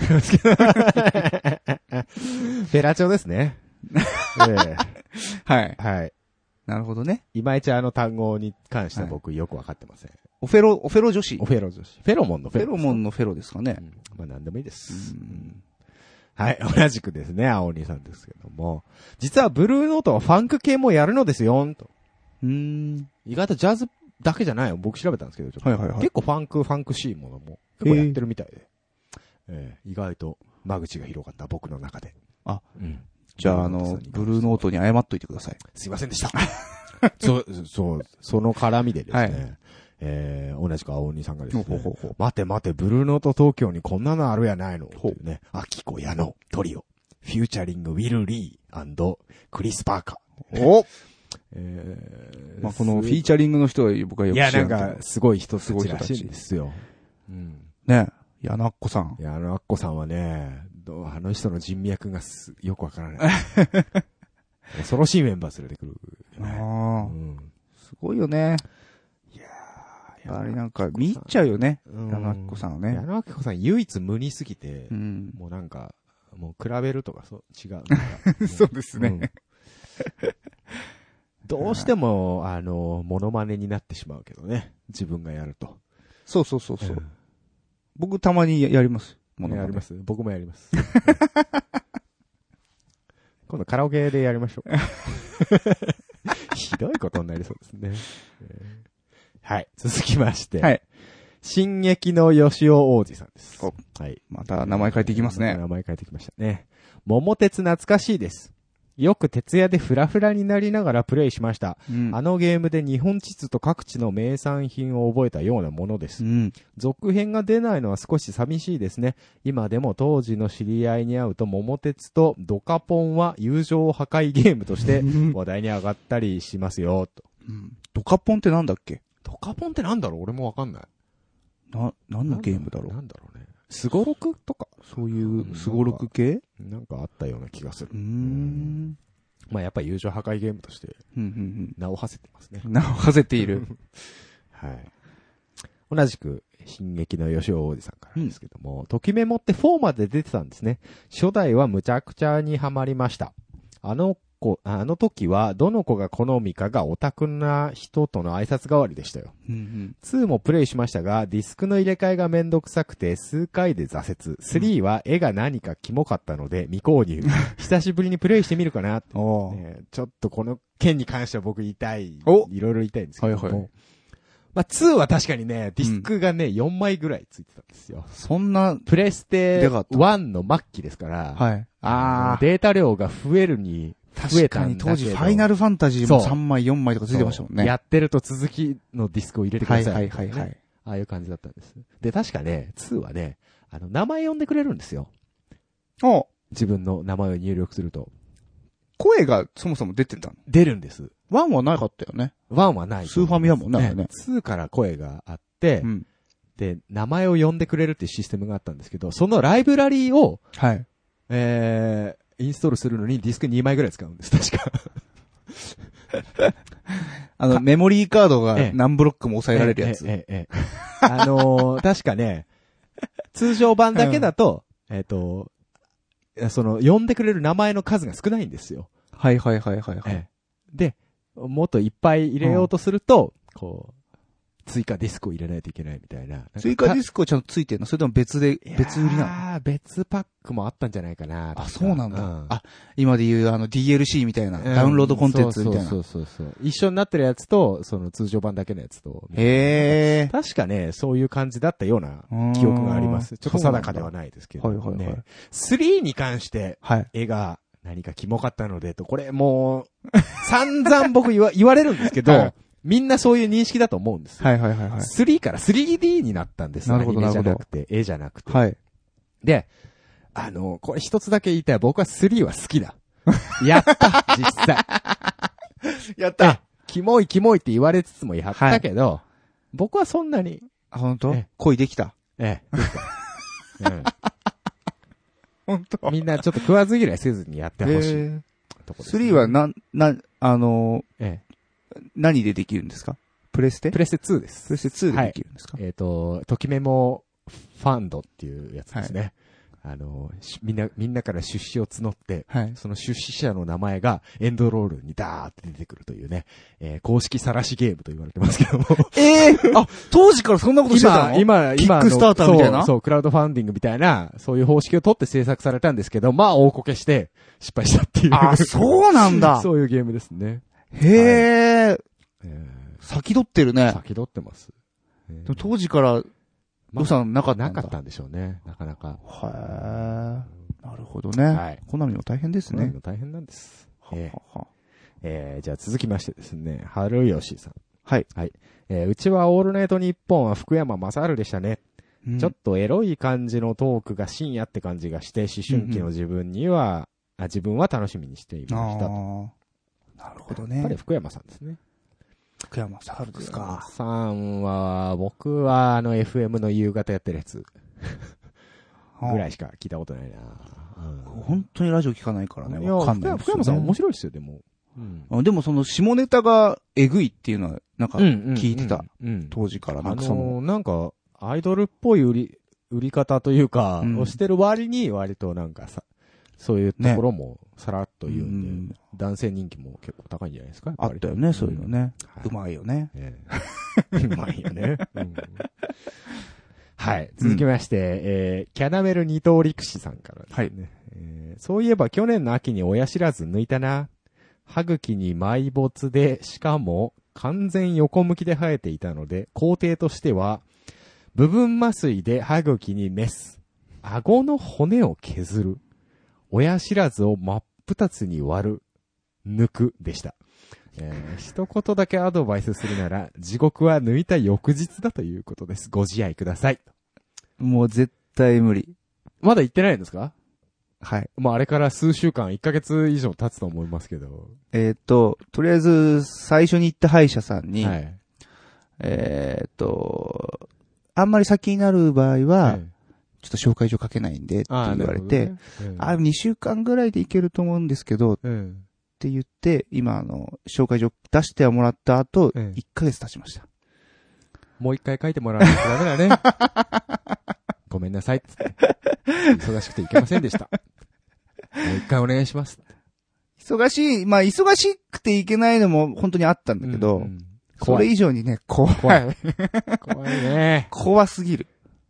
ェラチョですね。えはい。ーはい。なるほどね。いまいちあの単語に関しては僕よくわかってません。オフェロ、オフェロ女子？オフェロ女子。フェロモンのフフェロェロモンのフェロですかねう。んまあ何でもいいです。うんはい、同じくですね、青鬼さんですけども。実はブルーノートはファンク系もやるのですよ、と。うーん。意外とジャズだけじゃないよ。僕調べたんですけど、ちょっと。はいはいはい結構ファンク、ファンクしいものも結構やってるみたいで。えー意外と間口が広かった、僕の中で。あ、うん。じゃあ、あの、ブルーノートに謝っといてください。すいませんでした。そう、そう、その絡みでですね、はいえー同じく青鬼さんがですね、ほうほうほう待て待て、ブルーノート東京にこんなのあるやないのっていうね、アキコ矢野トリオ、フューチャリングウィル・リークリス・パーカー。おえーまあ、このフィーチャリングの人は僕はよくいや、なん知らんけどか、すごい人すごいしいんですよ。うん。ねやなっこさん。いや、あのアッコさんはね、どうあの人の人脈がすよくわからない。恐ろしいメンバー連れてくるよね。うああ、ん。すごいよね。いやあれなんか、見入っちゃうよね。うん矢野明子さんはね矢野明子さん唯一無二すぎてう、ん。もうなんか、もう比べるとかそう、違うなんか。そうですねうん どうしても、あの、モノマネになってしまうけどね。自分がやると。そうそうそうそう。僕たまにややります。うんものやります僕もやります。今度カラオケでやりましょう。ひどいことになりそうですね。えーはい。続きまして。はい。進撃の吉尾王子さんです。おはい。また名前変えていきますね。名前変えてきましたね。桃鉄懐かしいです。よく徹夜でフラフラになりながらプレイしました。うんあのゲームで日本地図と各地の名産品を覚えたようなものですう。ん。続編が出ないのは少し寂しいですね。今でも当時の知り合いに会うと桃鉄とドカポンは友情破壊ゲームとして 話題に上がったりしますよ、と。うんドカポンってなんだっけ？ドカポンってなんだろう？俺もわかんない。な、何のゲームだろう？なんだろうね。スゴロクとかそういう、すごろく系？なんかあったような気がするうー。ん。まあやっぱり友情破壊ゲームとしてうん、うん、名を馳せてますね。うん。名を馳せている。はい。同じく、進撃の吉尾王子さんからですけども、ときメモって4まで出てたんですね。初代はむちゃくちゃにはまりました。あの子、あの時は、どの子が好みかがオタクな人との挨拶代わりでしたよ。うん、うん。2もプレイしましたが、ディスクの入れ替えがめんどくさくて、数回で挫折。3は絵が何かキモかったので、未購入。久しぶりにプレイしてみるかな ねちょっとこの件に関しては僕言いたい。おいろいろ言いたいんですけども。はいはいまあ、2は確かにね、ディスクがね、4枚ぐらいついてたんですよ。そんな、プレステでかかった1の末期ですから、はい。あのあデータ量が増えるに確かに当時ファイナルファンタジーもそう3枚、4枚とかついてましたもんね。やってると続きのディスクを入れてくはいださい。はいはいはい。ああいう感じだったんです。で、確かね、2はね、あの、名前呼んでくれるんですよ。お自分の名前を入力すると。声がそもそも出てたの？出るんです。ワンはなかったよね。1はないとスーファミだもんねね2から声があって、うん。で、名前を呼んでくれるっていうシステムがあったんですけど、そのライブラリーを、はい。えー、インストールするのにディスク2枚ぐらい使うんです、確か。あの、メモリーカードがええ何ブロックも抑えられるやつ。ええええええあのー 確かね、通常版だけだと、えっ、と、その、呼んでくれる名前の数が少ないんですよ。はいはいはいはいはい。ええで、もっといっぱい入れようとすると、こう、追加ディスクを入れないといけないみたいな。追加ディススクはちゃんとついてるの？それとも別で、別売りなの？ああ、別パックもあったんじゃないかな。確かそうなんだ。うあ、今で言うあの DLC みたいな、ダウンロードコンテンツみたいな。そうそうそう。一緒になってるやつと、その通常版だけのやつと。へえ。確かね、そういう感じだったようなうん記憶があります。ちょっと定かではないですけど、はいはいはいね。3に関して、はい。絵が何かキモかったのでと、これもう、散々僕言わ言われるんですけど、はいみんなそういう認識だと思うんですよ。はいはいはいはい。3から 3D になったんですなるほどアニメじゃなくて、絵じゃなくて。はい。で、あの、これ一つだけ言いたい。僕は3は好きだ。やった実際。やっえキモいキモいって言われつつもやったけど、僕はそんなに、あ、本当？え恋できた。ええ、できたうん 本当？みんなちょっと食わず嫌いせずにやってほしいえとこですね、3はな、な、あのええ、ー、何でできるんですか？プレステ？プレステ2です。プレステ2でできるんですか、えっ、と、ときメモファンドっていうやつですね。あの、しみんな、みんなから出資を募って、はい。その出資者の名前がエンドロールにダーって出てくるというね、えー公式晒しゲームと言われてますけども。ええあ、当時からそんなことしてた今、の？今、今あの、キックスターターみたいな？そう、そう、クラウドファンディングみたいな、そういう方式を取って制作されたんですけど、まあ、大こけして、失敗したっていう。あ、そうなんだ。そういうゲームですね。へえ、え先取ってるーね。先取ってます。当時から予算なかっただ。なんかったんでしょうね。なかなか。へえ。なるほどね。はいコナミも大変ですね。大変なんです。はえーははえーじゃあ続きましてですね、春吉さん。はい。はい。えーうちはオールナイトニッポンは福山雅治でしたね。うんちょっとエロい感じのトークが深夜って感じがして、思春期の自分には、あ自分は楽しみにしていました。やああ。なるほどっぱりね。福山さんですね。福山さんですか？さんは、僕はあの FM の夕方やってるやつぐらいしか聞いたことないな。うん本当にラジオ聞かないからね。わかんない福山福山さん面白白いですよ、でも。うん。い。でもその下ネタがえぐいっていうのは、なんか、聞聞いてた。うん。当時から、なあんかその、のー、なんか、アイドルっぽい売り、売り方というか、してる割に割となんかさ、そういうところもさらっと言うんで、うん男性人気も結構高いんじゃないですかあったよね、そういうの。ね。はいうまいよね。ええ うまいよね。うん はい。続きまして、えー、キャナメル二刀陸士さんからですね。はいえーそういえば去年の秋に親知らず抜いたな。歯茎に埋没で、しかも完全横向きで生えていたので、工程としては、部分麻酔で歯茎にメス、顎の骨を削る、親知らずを真っ二つに割る、抜くでした。えー一言だけアドバイスするなら、地獄は抜いた翌日だということです。ご自愛ください。もう絶対無理。まだ言ってないんですか？はい。まあ、あれから数週間、1ヶ月以上経つと思いますけど。えーっと、とりあえず、最初に行った歯医者さんに、はい。えーっと、あんまり先になる場合は、はいちょっと紹介状書けないんで、って言われて、、なるほどねあ、2週間ぐらいでいけると思うんですけど、って言って、今、あの、紹介状出してはもらった後、ええ1ヶ月経ちました。もう一回書いてもらわないとダメだね。ごめんなさいっつって。忙しくていけませんでした。もう一回お願いします。忙しい、まあ、忙しくていけないのも本当にあったんだけど、うんうんそ。れ以上にね、怖い。怖い怖いね。怖すぎる。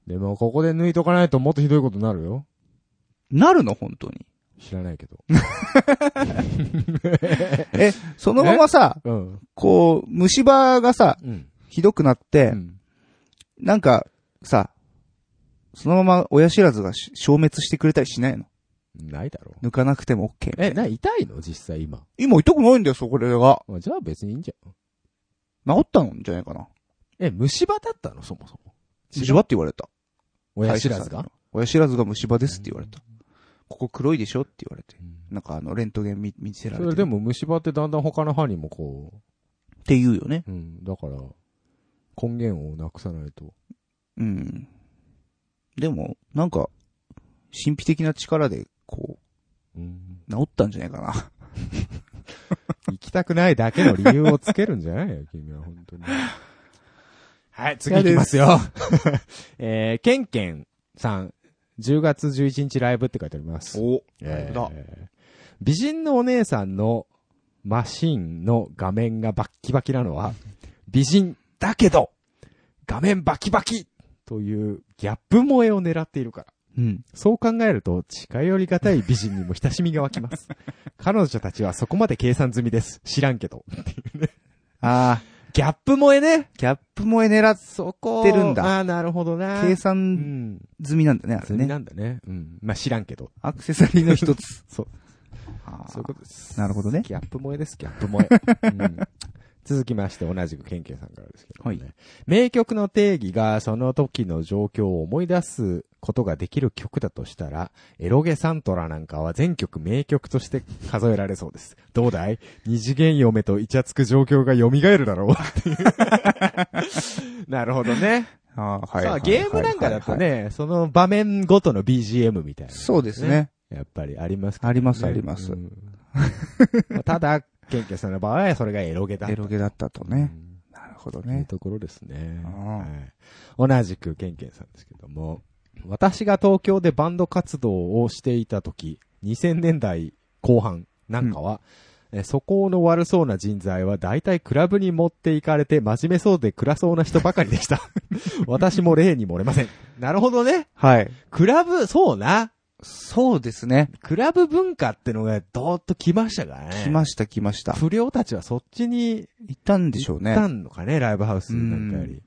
でも、ここで抜いとかないともっとひどいことになるよ。なるの？本当に。知らないけど。え、そのままさ、うん。こう、虫歯がさ、うん。ひどくなって、うんなんか、さ、そのまま親知らずがし消滅してくれたりしないの？ないだろう。抜かなくても OK。え、な、痛いの？実際今。今痛くないんだよ、そこれが。あじゃあ別にいいんじゃん。治ったんじゃないかな。え、虫歯だったの？そもそも。虫歯って言われた。親知らずが？親知らずが虫歯ですって言われた。ここ黒いでしょって言われて。なんかあの、レントゲン見見せられて。それでも虫歯ってだんだん他の歯にもこって言うよね。う、うん、だから、根源をなくさないと。うん。でも、なんか、神秘的な力で、こうん。う、治ったんじゃないかな。行きたくないだけの理由をつけるんじゃないよ、君は、本当に。はい、次行きますよ。えー、ケンケンさん、10月11日ライブって書いてあります。おえーだ美人のお姉さんのマシンの画面がバッキバキなのは、美人だけど、画面バキバキというギャップ萌えを狙っているから。うん。そう考えると、近寄りがたい美人にも親しみが湧きます。彼女たちはそこまで計算済みです。知らんけど。ああ、ギャップ萌えね。ギャップ萌え狙っそこてるんだああ、なるほどな。計う算ん。済みなんだね、あれ済みね。なんだね。うん。まあ、知らんけど。アクセサリーの一つ。そう。そういうことです。なるほどねギャップ萌えです、ギャップ萌え。うん、続きまして、同じくケンケンさんからですけどもね。はい名曲の定義がその時の状況を思い出すことができる曲だとしたら、エロゲサントラなんかは全曲名曲として数えられそうです。どうだい？二次元嫁とイチャつく状況が蘇るだろうっていう。なるほどね。あーはさあ、ゲームなんかだと。ね、その場面ごとの BGM みたいな、そうですね。。やっぱりありますけどねありますありますうんまあただ、ケンケンさんの場合はそれがエロゲだった。エロゲだったとうね。んなるほどというね。ところですね。あはい、同じくケンケンさんですけども、私が東京でバンド活動をしていた時、2000年代後半なんかは、え素行の悪そうな人材は大体クラブに持っていかれて真面目そうで暗そうな人ばかりでした。私も例に漏れません。なるほどね。はい。クラブ、そうな。そうですね。クラブ文化ってのがどーっと来ましたからね。来ました来ました。不良たちはそっちに行ったんでしょう行ったね。んのかね、ライブハウスなんかより。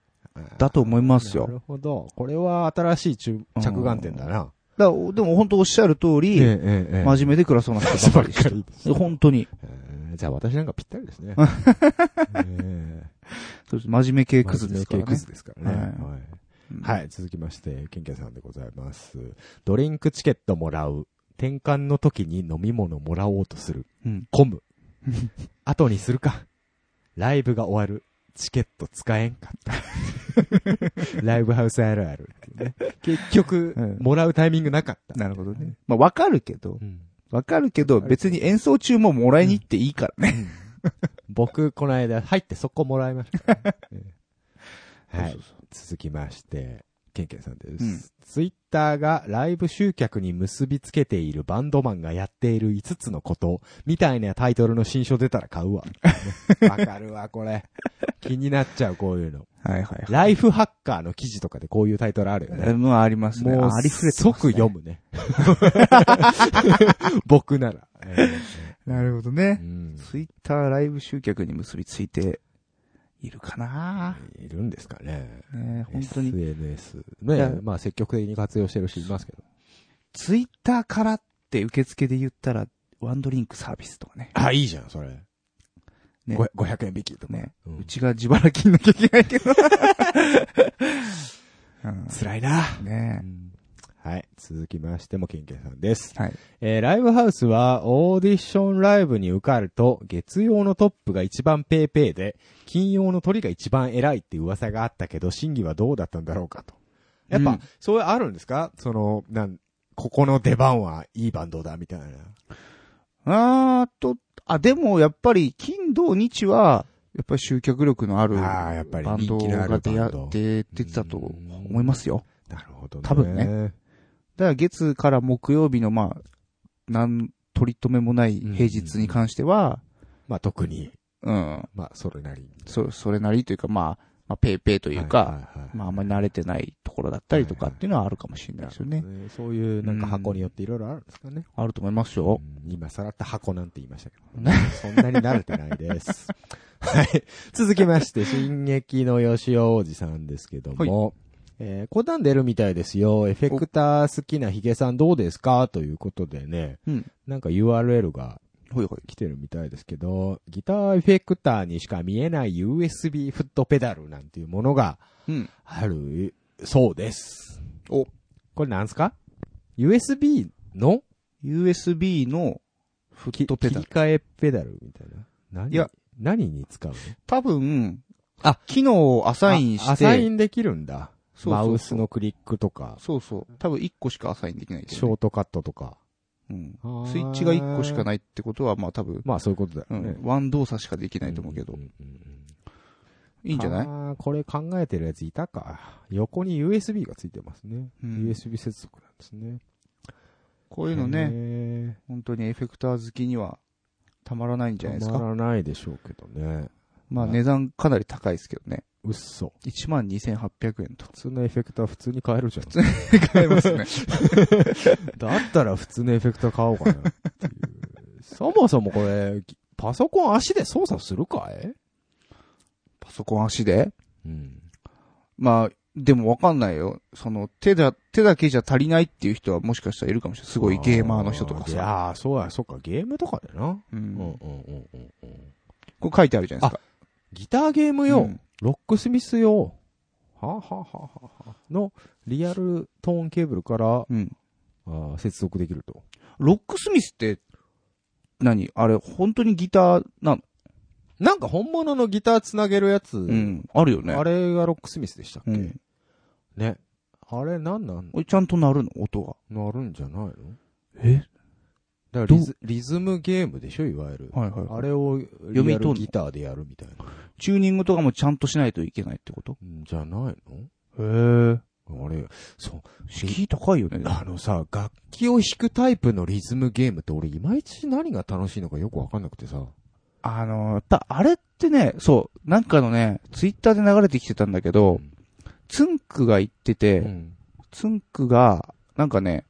だと思いますなよ。るほど。これは新しい着着眼点だな。だでも本当おっしゃる通り、えええ真面目で暗そうな人ばっかりでしした。本当に。えーじゃあ私なんかぴったりですね。え そうです真面目系えクズですからね真面目系ク。ズですからね。はいはいうんはい、続きまして、ケンケンさんでございます。ドリンクチケットもらう。転換の時に飲み物もらおうとする。うん。混む。後にするか。ライブが終わる。チケット使えんかった。ライブハウスあるある。結局、うんもらうタイミングなかった。なるほどね。まあわかるけど、うんわかるけど、別に演奏中ももらいに行っていいからね。僕、この間入ってそこもらいました はいそうそう。続きまして、ケンケンさんです。うんツイッターがライブ集客に結びつけているバンドマンがやっている5つのこと、みたいなタイトルの新書出たら買うわ。わかるわ、これ。気になっちゃう、こういうの。はいはいはい。ライフハッカーの記事とかでこういうタイトルあるよね。もうありますね。もう、ありふれてますね即読むね。僕なら。えなるほどえねう。んツイッターライブ集客に結びついているかないるんですかね。ね本当に。SNS。ねまあ積極的に活用してる人いますけど。ツイッターからって受付で言ったら、ワンドリンクサービスとかね。あ、いいじゃん、それ。ねご500円引きとか。ね。うんうちが自腹金なきゃいけないけど。うん辛いな。ねはい。続きましても、ケンケンさんです。はい。えーライブハウスは、オーディションライブに受かると、月曜のトップが一番ペーペーで、金曜の鳥が一番偉いって噂があったけど、真偽はどうだったんだろうかと。やっぱ、うんそういうあるんですか？その、なん、ここの出番はいいバンドだ、みたいな。あーと、あ、でもやっぱり、金土日は、やっぱり集客力のあるああ、やっぱりバンドが出。出てたと思いますよ。なるほどね。多分ね。だから月から木曜日のまあ、なん、取り留めもない平日に関しては、まあ特に、うん、まあそれなりに。そ、それなりというかまあ、まあ、ペイペイというか、はいはいはいまああんまり慣れてないところだったりとかっていうのはあるかもしれないですよね。ねそういうなんか箱によっていろいろあるんですかね。あると思いますよ。うん今さらった箱なんて言いましたけど。ねそんなに慣れてないです。はい。続きまして、進撃の吉尾王子さんですけども、えー、講談出るみたいですよ。エフェクター好きなヒゲさんどうですか？ということでね、うん。なんか URL がほいほい。来てるみたいですけど、ギターエフェクターにしか見えない USB フットペダルなんていうものがうん。あるそうです。お、これなんすか ?USB の？USB のフットペダル切。り替えペダルみたいな。何いや、何に使うの？多分、あ機能をアサインして、あアサインできるんだ。そうそうそうマウスのクリックとか、そうそう。多分1個しかアサインできないけシどね、ョートカットとか。うん。あースイッチが1個しかないってことは、まあ多分、まあそういうことだよねうん。。ワン動作しかできないと思うけどうんうんいいんじゃない？ああ、これ考えてるやついたか。横に USB がついてますね。うん USB 接続なんですね。こういうのね、ね。本当にエフェクター好きにはたまらないんじゃないですか？たまらないでしょうけどね。まあ値段かなり高いですけどね。うっそ。12,800円と。普通のエフェクター普通に買えるじゃん。買えますね。だったら普通のエフェクター買おうかなっていう。そもそもこれ、パソコン足で操作するかい？パソコン足で？うん。まあ、でもわかんないよ。その、手だ、手だけじゃ足りないっていう人はもしかしたらいるかもしれない。すごいゲーマーの人とかさ。いやー、そうや、そっか、ゲームとかでな。ううん、うん、ん。うん、うん。うんこれ書いてあるじゃないですか。ギターゲーム用、うんロックスミス用、はあ、はあはあはあはあ、のリアルトーンケーブルから、うん。あー接続できると。ロックスミスって、何？あれ、本当にギターなの？なんか本物のギターつなげるやつ、うん。あるよね。あれがロックスミスでしたっけ、うん。ね。あれなんなん？ちゃんと鳴るの？音が。なるんじゃないの？え？だからリズリズムゲームでしょいわゆる。はいはいはいあれをリアルギターでやるみたいな。チューニングとかもちゃんとしないといけないってこと？んじゃないへえ。のあれ、そう。敷居高いよね。あのさ、楽器を弾くタイプのリズムゲームって俺いまいち何が楽しいのかよくわかんなくてさ。あの、やっぱあれってね、そう、なんかのね、ツイッターで流れてきてたんだけど、うんツンクが言ってて、うん。ツンクが、なんかね、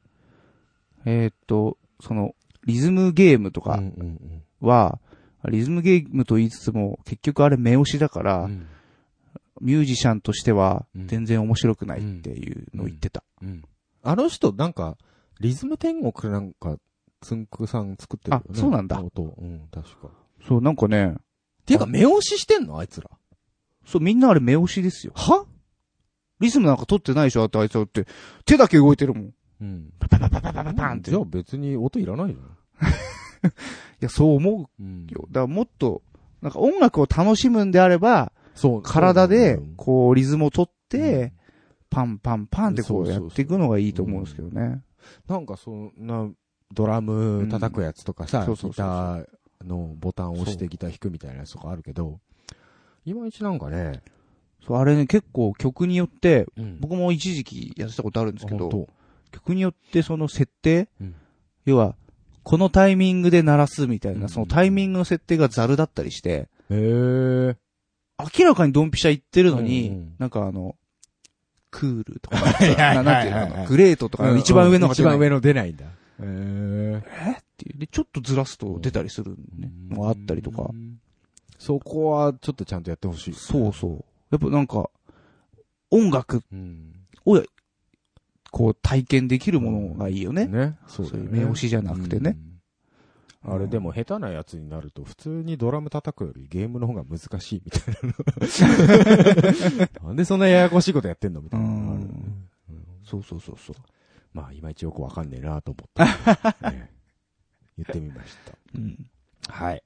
えーっと、その、リズムゲームとかは、リズムゲームと言いつつも、結局あれ目押しだから、うん。ミュージシャンとしてはうん全然面白くないっていうのを言ってた。うん。あの人なんか、リズム天国なんか、つんくさん作ってるよね。あそうなんだ音。うん、確か。っそう、なんかね、ていうか、目押ししてんの？あいつら。そう、みんなあれ目押しですよ。は？リズムなんか取ってないでしょ？だってあいつだって、手だけ動いてるもん。いうん。パパパパパパンって。いじゃあ別に音いらない よ。や、そう思うよ。だからもっと、なんか音楽を楽しむんであれば、そう。体でこう、リズムを取っうんて、パンパンパンってこそうやっていくのがいいと思うんですけどね。なんかそんな、ドラム叩くやつとかさ、ギターのボタンを押してギター弾くみたいなやつとかあるけど、いまいちなんかね、そう、あれね、結構曲によって、うん僕も一時期やってたことあるんですけど、本曲によってその設定、うん要は、このタイミングで鳴らすみたいな、うんそのタイミングの設定がザルだったりして、当へえ。明らかにドンピシャ言ってるのに、うんうんなんかあの、クールとか、ななんていうのグレートとか、一番上のが出ない一番上の出ないんだ。へえ。っていうで、ちょっとずらすと出たりするね、のがあったりとかう。ん。そこはちょっとちゃんとやってほしい。そうそう。やっぱなんか、音楽こう体験できるものがいいよね。ね。そうそういう目押しじゃなくてね。うんあれでも下手なやつになると普通にドラム叩くよりゲームの方が難しいみたいな。なんでそんなややこしいことやってんのみたいなのがあるよね。うんそうそうそうそう。まあ、いまいちよくわかんねえなと思って、ね言ってみました。うん。はい。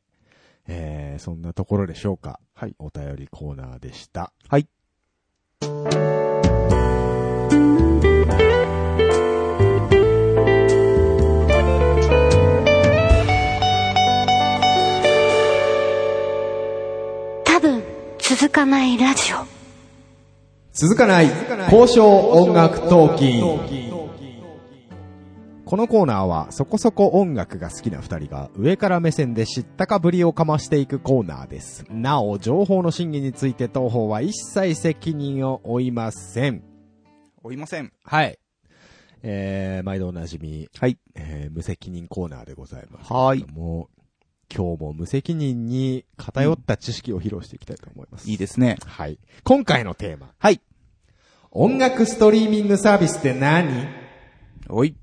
えー、そんなところでしょうか。はい。お便りコーナーでした。はい。続かないラジオ続かない交渉音楽トーキンこのコーナーはそこそこ音楽が好きな二人が上から目線で知ったかぶりをかましていくコーナーです。なお、情報の真偽について当方は一切責任を負いません。おいません。はい。えー、毎度おなじみ、はい。えー、無責任コーナーでございます。はい。もう、今日も無責任に偏った知識を披露していきたいと思います。いいですね。はい。今回のテーマ。はい。音楽ストリーミングサービスって何？おい。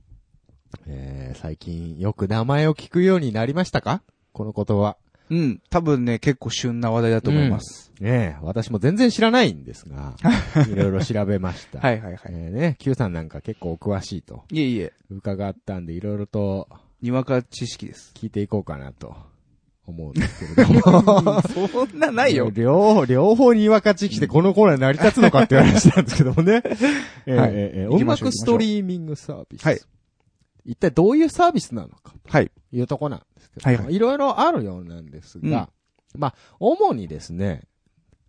えー、最近よく名前を聞くようになりましたか？この言葉。うん。多分ね、結構旬な話題だと思います。ねえ、私も全然知らないんですが、いろいろ調べました。はいはいはい。えーね、Q さんなんか結構お詳しいといえいえ、伺ったんで、いろいろとにわか知識です。聞いていこうかなと思うんですけれども。そんなないよ。両、両方にわか知識でこのコーナー成り立つのかっていう話なんですけどもね。えーはいえーえー音楽ストリーミングサービス。はい。一体どういうサービスなのかはい。というとこなんですけど。はいはいいろいろあるようなんですが、まあ、主にですね、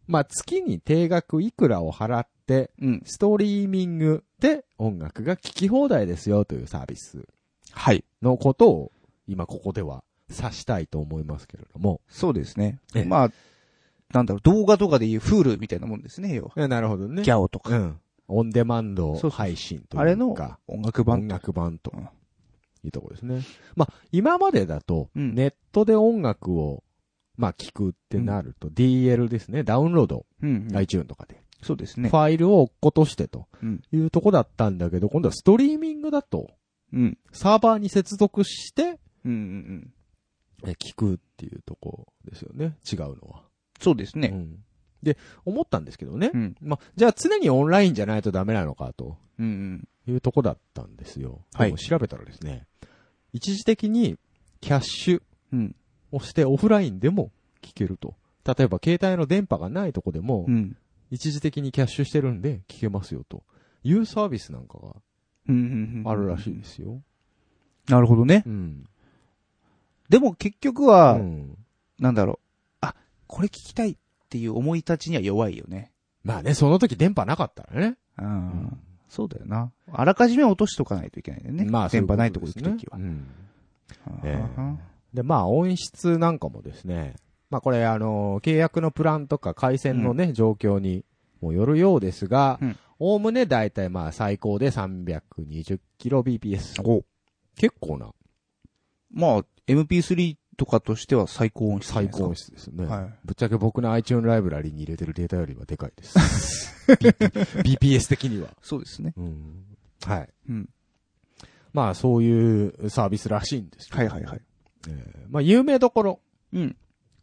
まあ、月に定額いくらを払って、うん。ストリーミングで音楽が聴き放題ですよというサービスはい。のことを今ここでは指したいと思いますけれども。そうですねええ。まあ、なんだろう、動画とかでいうフールみたいなもんですね、要は。えなるほどね。ギャオとか。うん。オンデマンド配信というか。あれの音楽版音楽版とうんいうところですね。まあ、今までだと、うんネットで音楽を、まあ、聞くってなると、DL ですね、ダウンロード、うん、うん。iTune とかで、そうですねフ。ァイルを落っことしてとうん。いうとこだったんだけど、今度はストリーミングだと、うん。サーバーに接続して、うんうんうん。え聞くっていうとこですよね。違うのは。そうですね。うん。で、思ったんですけどね。うん。まあ、じゃあ常にオンラインじゃないとダメなのかとうんうん。いうとこだったんですよ。はい調べたらですね、一時的にキャッシュうん。をしてオフラインでも聞けると。例えば携帯の電波がないとこでもう、ん。一時的にキャッシュしてるんで聞けますよと。いうサービスなんかが。あるらしいですよ。なるほどね。うん。でも結局は、うんなんだろう。あ、これ聞きたいっていう思い立ちには弱いよね。まあね、その時電波なかったらね。うん。そうだよな。あらかじめ落としとかないといけないんだよね。まあ、電波ないとこ行くときはですね。うんはえあはで、まあ音質なんかもですね、まあこれあの、契約のプランとか回線のね、状況にもよるようですがうん、おおむねだいたいまあ最高で 320kbps。お結構なまあ、MP3 とかとしては最高音質。最高音質ですね。はいぶっちゃけ僕の iTunes ライブラリに入れてるデータよりはでかいです。BP BPS 的には。そうですね。うん。はい。うん。まあそういうサービスらしいんですけどはいはいはい。えーまあ有名どころ。うん。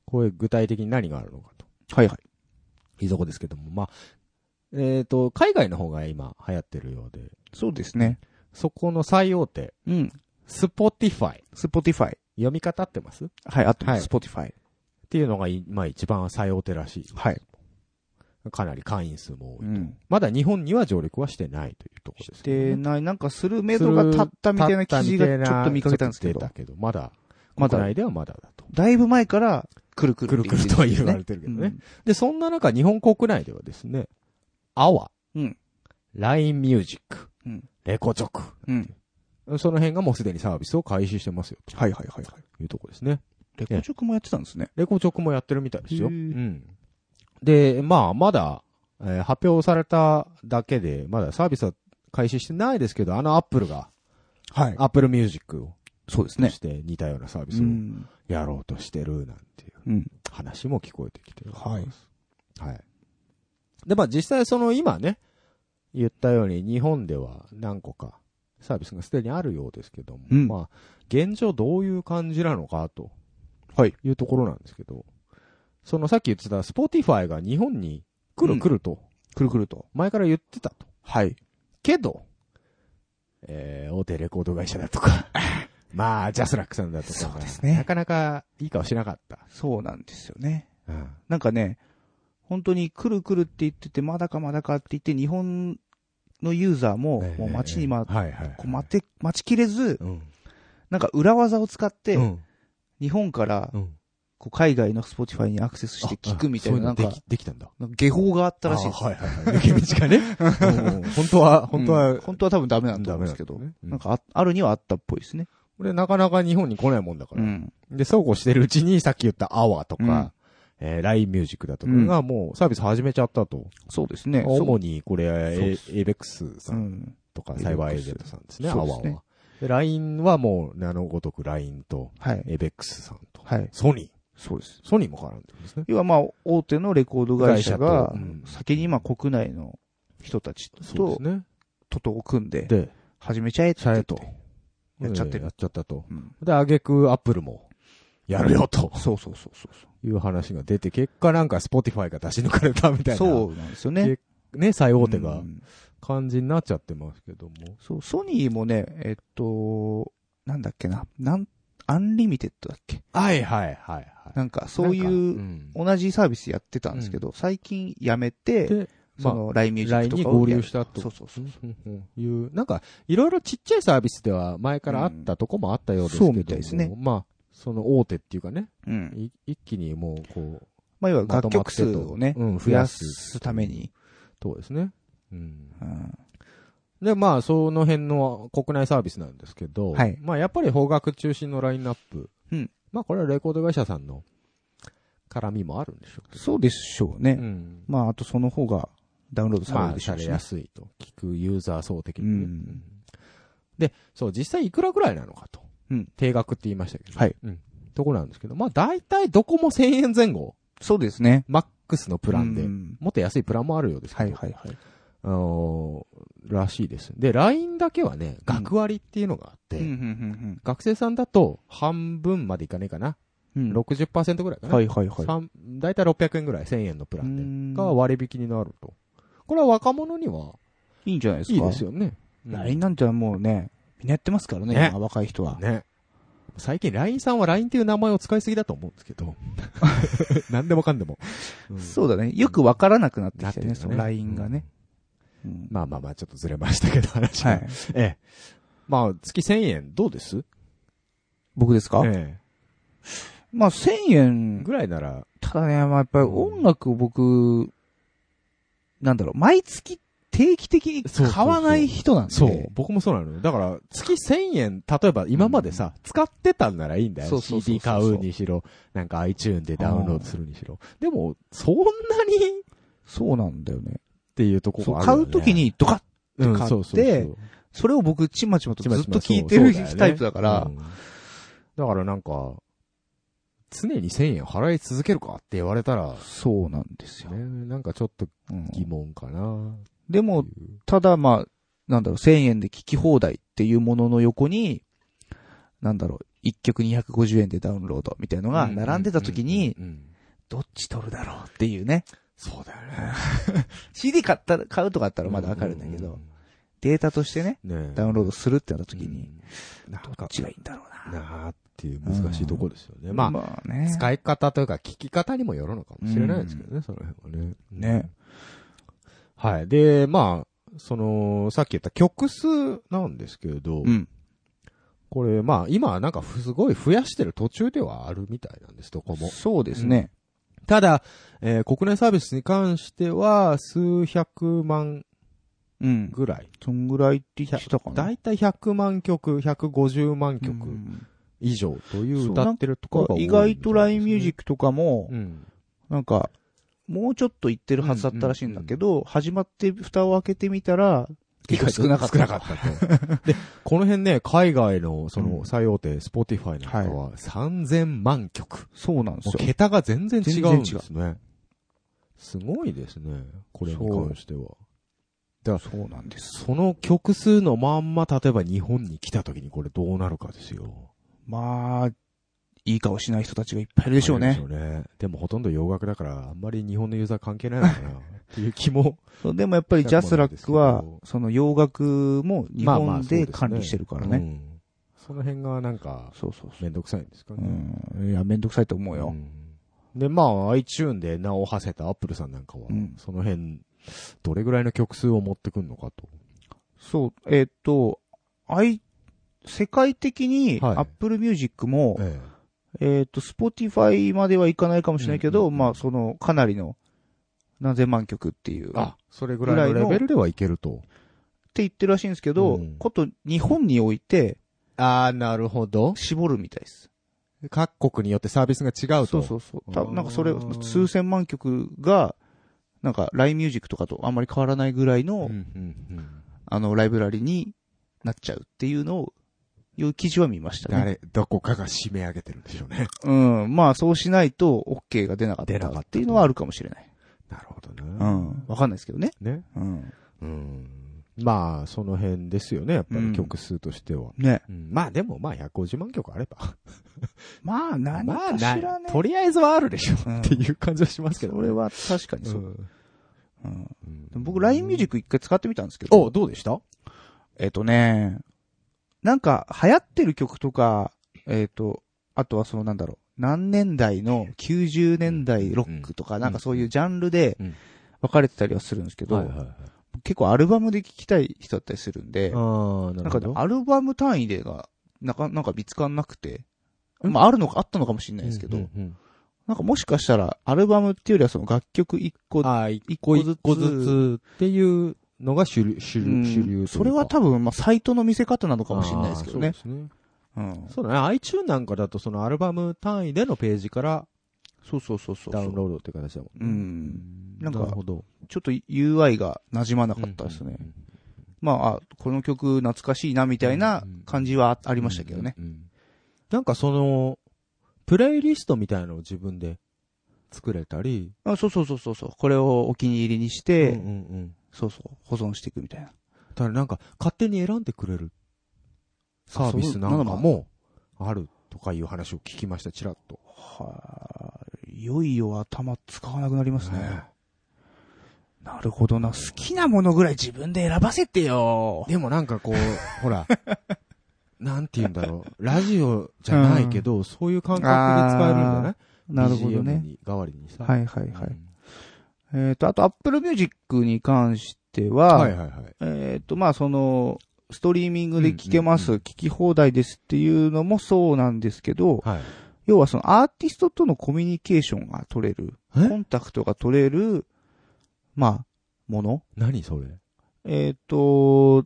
これ具体的に何があるのかと。はいはい。いうとこですけども、まあ、えっ、と、海外の方が今流行ってるようで、そうですね。そこの最大手、うん。スポティファイ。Spotify。読み方合ってます？っはい、あと、はい Spotify。ていうのが今一番最大手らしい。はい。かなり会員数も多いと。うん。まだ日本には上陸はしてないというところですね、で、ない、なんかする目処が立ったみたいな記事がちょっと見かけたんですけどたけど、まだ、まだ国内ではまだだと。だいぶ前から、くるくるくるくるとは言われてるけどねうんで、そんな中、日本国内ではですね、アワ、うん。LINE ミュージック、うん。レコチョク、うん。その辺がもうすでにサービスを開始してますよ、はいはいはいはい。というところですね。レコチョクもやってたんですね。レコチョクもやってるみたいですよ。うん。で、まあ、まだ、えー発表されただけで、まだサービスは開始してないですけど、あのアップルが、はい。アップルミュージックを、そうですね。して似たようなサービうスをん。やろうとしてるなんていううん。話も聞こえてきてる。はい。はい。で、まあ実際その今ね、言ったように日本では何個かサービスがすでにあるようですけども、うんまあ現状どういう感じなのかと、はい。いうところなんですけど、そのさっき言ってたスポティファイが日本に来るうん来ると、くるくると。前から言ってたと。はい。けど、えー、大手レコード会社だとか、まあ、ジャスラックさんだとか、そうですねなかなかいい顔しなかった。そうなんですよね。うん。なんかね、本当にくるくるって言ってて、まだかまだかって言って、日本のユーザーも、もう待ちに待っはいはい。こう待って、待ちきれず、うん。なんか裏技を使って、うん。日本からうん。こう海外の Spotify にアクセスして聞くみたいな、なんかでき、たんだ。下法があったらしいです。あはいはいはい。抜け道がね。うん 本当は、本当は、うん本当は多分ダメなんだと思うんですけど、なんかああるにはあったっぽいですね。これなかなか日本に来ないもんだから。うん。で、そうこうしてるうちにさっき言ったアワーとか、えー、LINE ミュージックだとかがもうサービス始めちゃったと。そうですね。主にこれ、そうエですイベックスさんん。とか、ABEX サイバーエージェントさんですね、アワーは。で、LINE はもう、名のごとく LINE と、はい。エイベックスさんと、はい。ソニー。そうです。ソニーも絡んでるんですね。要はまあ、大手のレコード会社が先にまあ国内の人たちとそうです、ね。ととを組んで、で、始めちゃえと。やっちゃってるやっちゃったと。うんで、あげくアップルも、やるよとそうそうそうそういう話が出て、結果なんか Spotify が出し抜かれたみたいな。そうなんですよね。ね、最大手がうん感じになっちゃってますけども。そう、ソニーもね、えっと、なんだっけな、なん、アンリミテッドだっけ？はいはいはいはい。なんか、そういう、うん同じサービスやってたんですけど、最近やめて、で、その、LINE ミュージックとかを合流したと。そうそうそう。いう、なんか、いろいろちっちゃいサービスでは前からあったとこもあったようですけども、そうみたいですねまあ、その大手っていうかね、うん。い一気にもう、こう、まあ、要は楽曲数をね、うん増やすために。そうですね。うん。うん。で、まあ、その辺の国内サービスなんですけど、はいまあ、やっぱり邦楽中心のラインナップ。うんまあ、これはレコード会社さんの絡みもあるんでしょう。そうでしょうね。ん。まあ、あとその方がダウンロードされまあ、るでしょうし、ねされやすいと。聞くユーザー層的にね、うんで、そう、実際いくらぐらいなのかと。うん定額って言いましたけど。はい。うん。ところなんですけど、まあ、大体どこも1000円前後。そうですね。マックスのプランで。うんもっと安いプランもあるようですけど。はいはいはい。あのーらしいです。で、LINE だけはね、学割っていうのがあって、うん学生さんだと半分までいかねえかな。うん60%ぐらいかな。はいはいはい。三だいたい600円ぐらい、1000円のプランで。ンが割引になると。これは若者にはいいんじゃないですか？いいですよね。LINE なんてもうね、みんなやってますからね、ね今若い人は。ね。最近 LINE さんは LINE っていう名前を使いすぎだと思うんですけど。何でもかんでも。うんそうだね。よくわからなくなってきてね、なってるんだその LINE がね。うんまあまあまあ、ちょっとずれましたけど、話は。はい。ええ。まあ、月1000円どうです？僕ですか？えまあ1000え。円、ぐらいなら、ただね、まあやっぱり音楽を僕、なんだろう、毎月定期的に買わない人なんで。そう。僕もそうなのよ。だから、月1000円、例えば今までさ、使ってたんならいいんだよ。そうそう CD 買うにしろ、なんか iTune でダウンロードするにしろ。でも、そんなに？っそうなんだよね。ていうところがあるよね買うとき、にドカッうん、買ってそうそうそうそれを僕ちまちまとずっと聞いてるタイプだからう、んだからなんか、常に1000円払い続けるかって言われたら、そうなんですよ。ね、なんかちょっとうん疑問かな。でも、ただまあ、なんだろう、1000円で聞き放題っていうものの横に、なんだろう、1曲250円でダウンロードみたいのが並んでた時に、どっち取るだろうっていうね。そうだよね。CD 買ったら、買うとかあったらまだわかるんだけど、データとしてね、ねダウンロードするってなった時うに、どっ、ちがいいんだろうな。なあっていう難しいとこですよね。まあ、まあね。使い方というか聞き方にもよるのかもしれないですけどね、その辺はね。ね。はい。で、まあ、その、さっき言った曲数なんですけれど、うん。これ、まあ、今なんかすごい増やしてる途中ではあるみたいなんです、どこも。そうですね。ただ、えー国内サービスに関しては、数百万うん。ぐらい。そんぐらいって言ってたかな？だいたい100万曲、150万う曲ん以上というそう歌ってるところが多い意外と LINE ミュージック。クとかも、うん。なんか、もうちょっと言ってるはずだったらしいんだけど、始まって蓋を開けてみたら、結構少なかった。少なかったと。で、この辺ね、海外の、そうんの、最大手、スポティファイなんかは、3000万曲。そうなんですよ。桁が全然違うんですね。すごいですね。これに関しては。そうなんです。その曲数のまんま、例えば日本に来た時にこれどうなるかですよ。まあ、いい顔しない人たちがいっぱいいるでしょうねで。ね。でもほとんど洋楽だから、あんまり日本のユーザー関係ないのかな、っていう気も。でもやっぱりジャスラックはその洋楽も日本で管理してるからね。うんその辺がなんか、そうそうそめんどくさいんですかう。ね。うん。いや、めんどくさいと思うよ。うんで、まあ、iTune で名を馳せたアップルさんなんかは、うんその辺、どれぐらいの曲数を持ってくんのかと。そう、えーっと、あい、世界的にはい Apple Music も、ええーっと、Spotify まではいかないかもしれないけど、うんうんうんまあ、その、かなりの、何千万曲っていう。あ、それぐらいのレベルではいけると。って言ってるらしいんですけど、うんこと日本においてああ、なるほど。絞るみたいです。各国によってサービスが違うと。そうそうそう。なんかそれ、数千万曲が、なんか LINE ミュージックとかとあんまり変わらないぐらいの、うんうんうんあの、ライブラリになっちゃうっていうのを、いう記事は見ましたね。誰、どこかが締め上げてるんでしょうね。うん。まあ、そうしないと OK が出なかった出なかっていうのはあるかもしれない。なるほどうね。ん。わかんないですけどね。ね。うん。うん。まあ、その辺ですよね、やっぱうんり曲数としては。ね。うんまあでも、まあ150万曲あれば。まあ、何まあかしらね。な、とりあえずはあるでしょ、うんっていう感じはしますけどね。それは確かにそう。んうん僕、LINE ミュージック一回使ってみたんですけど。お、どうでした？えっ、とね、なんか流行ってる曲とか、えっ、と、あとはそのなんだろう、何年代の90年代ロックとか、ん。なんかそういうジャンルでうん。分かれてたりはするんですけど。結構アルバムで聴きたい人だったりするんで、ななんか。アルバム単位でが、なか、なんか見つかんなくて、ん。まああるのか、あったのかもしれないですけど、なんかもしかしたらアルバムっていうよりはその楽曲一個、一個一個ずつっていうのが主流、主うん流、主流それは多分、まあサイトの見せ方なのかもしれないですけどね。そうですね。うん。そうだね。iTune なんかだとそのアルバム単位でのページからそうそうそうそう。ダウンロードっていう形だもんね。うんなんかなるほど。ちょっと UI が馴染まなかったですね。うんまあ、あ、この曲懐かしいなみたいな感じはあありましたけどね。なんかその、プレイリストみたいなのを自分で作れたり、あそうそうそうそうそう。これをお気に入りにして、うんうんうんそうそう、保存していくみたいな。だからなんか勝手に選んでくれるサービスなんかもあるっとかいう話を聞きました、ちらっと。はい。いよいよ頭使わなくなりますね。ねなるほどな。好きなものぐらい自分で選ばせてよ。でもなんかこう、ほら、なんて言うんだろう。ラジオじゃないけど、そういう感覚で使えるんだね。なるほどね。に代わりにさ。はいはいはい。うんえっ、と、あと Apple Music に関しては、はいはいはい。えっ、と、まあその、ストリーミングで聴けます、うんうん聴き放題ですっていうのもそうなんですけど、はい。要はそのアーティストとのコミュニケーションが取れる、え？コンタクトが取れる、まあ、もの何それ？えっ、と、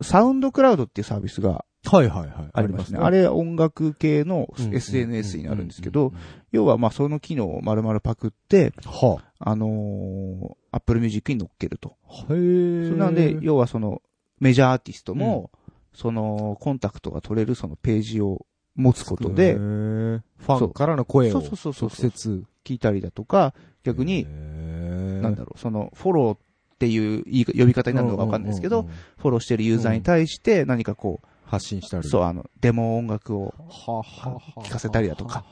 サウンドクラウドっていうサービスがはいはいはい。ありますね。あれ音楽系の SNS になるんですけど、、要はまあその機能を丸々パクって、はあのー、Apple Music に乗っけると。あ。へえ。それなんで、要はその、メジャーアーティストも、その、コンタクトが取れるそのページを持つことへで、ーファンからの声をそうそうそうそう直接。聞いたりだとか、逆に、ななんだろう、その、フォローっていう呼び方になるのかわかんないですけど、、フォローしてるユーザーに対して何かこう、発信したり。そう、あの、デモ音楽を、ははは聞かせたりだとか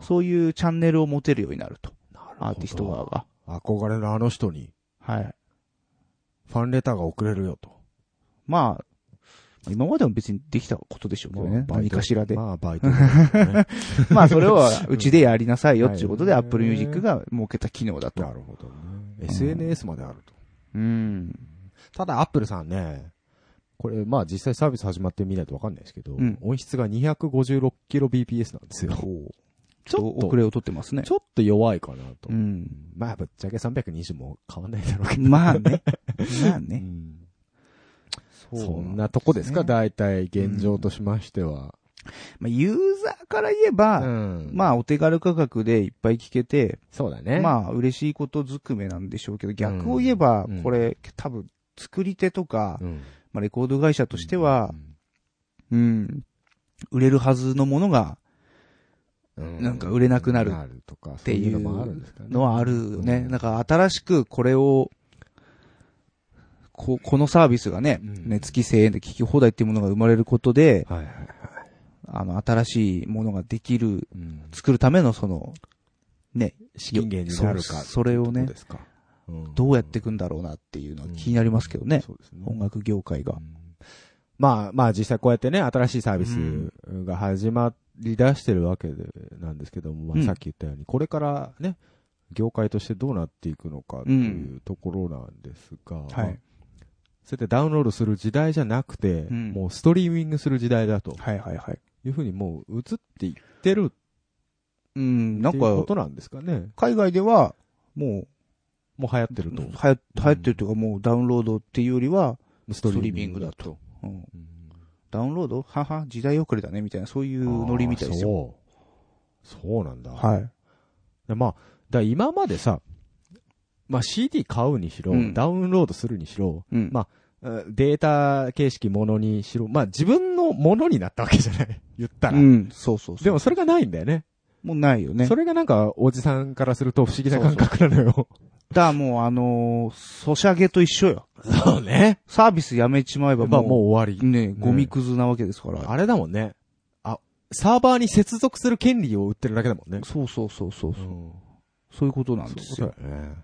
そういうチャンネルを持てるようになると。アーティスト側が。憧れのあの人にはい。ファンレターが送れるよと。まあ、今までも別にできたことでしょうけどね。何かしらで。まあ、バイトね。まあ、それをうちでやりなさいよっていうことで、はい Apple Music が設けた機能だと。なるほどね。SNS まであると。うん。ただ、アップルさんね、これ、まあ実際サービス始まってみないとわかんないですけど、うん音質が 256kbps なんですよ。ちょっと遅れを取ってますねち。ょっと弱いかなと。うん。まあ、ぶっちゃけ320も変わんないだろうけど。まあね。まあうね。んうそんなとこですか、ね大体現状としましては。まあ、ユーザーから言えば、んまあ、お手軽価格でいっぱい聞けて、そうだね。まあ、嬉しいことずくめなんでしょうけど、逆を言えばうん、これ、多分、作り手とか、うん、まあ、レコード会社としては、うん、売れるはずのものが、うん、なんか売れなくなるとか、っていうのはあるよね。うん。なんか新しくこれを、こ、このサービスがね、うん。ね、月1000円で聞き放題っていうものが生まれることで。あの、新しいものができる、うん。作るためのその、ね、資金源になるかそれをねどうやっていくんだろうなっていうのは気になりますけどね。音楽業界が。う。ん。まあまあ実際こうやってね、新しいサービスが始まり出してるわけで、なんですけども、まうんあさっき言ったように、これからね、業界としてどうなっていくのかっていうところなんですが、まあはい。そうやってダウンロードする時代じゃなくて、うんもうストリーミングする時代だとはいはいはい。いうふうにもう移っていってるうん、なんっていうこか、となんですかね。海外では、ももう流行ってるう、と。流行流行ってるというかもうダウンロードっていうよりは、ストリーミングだと。うんうんダウンロード？はは、時代遅れだね、みたいな、そういうノリみたいですよ。よ。そう。そうなんだ。はい。でまあ、だ今までさ、まあ CD 買うにしろ、うんダウンロードするにしろ、うん。まあデータ形式ものにしろ、まあ自分のものになったわけじゃない。言ったら。うん、そうそうそう。でもそれがないんだよね。もうないよね。それがなんか、おじさんからすると不思議な感覚なのよ。だからもうあのー、ソシャゲと一緒よ。そうね。サービスやめちまえばまあもう、もう終わり。ね、ゴミくずなわけですから。あれだもんね。あ、サーバーに接続する権利を売ってるだけだもんね。そうそうそうそう。そううんそういうことなんですよ。そうだよね。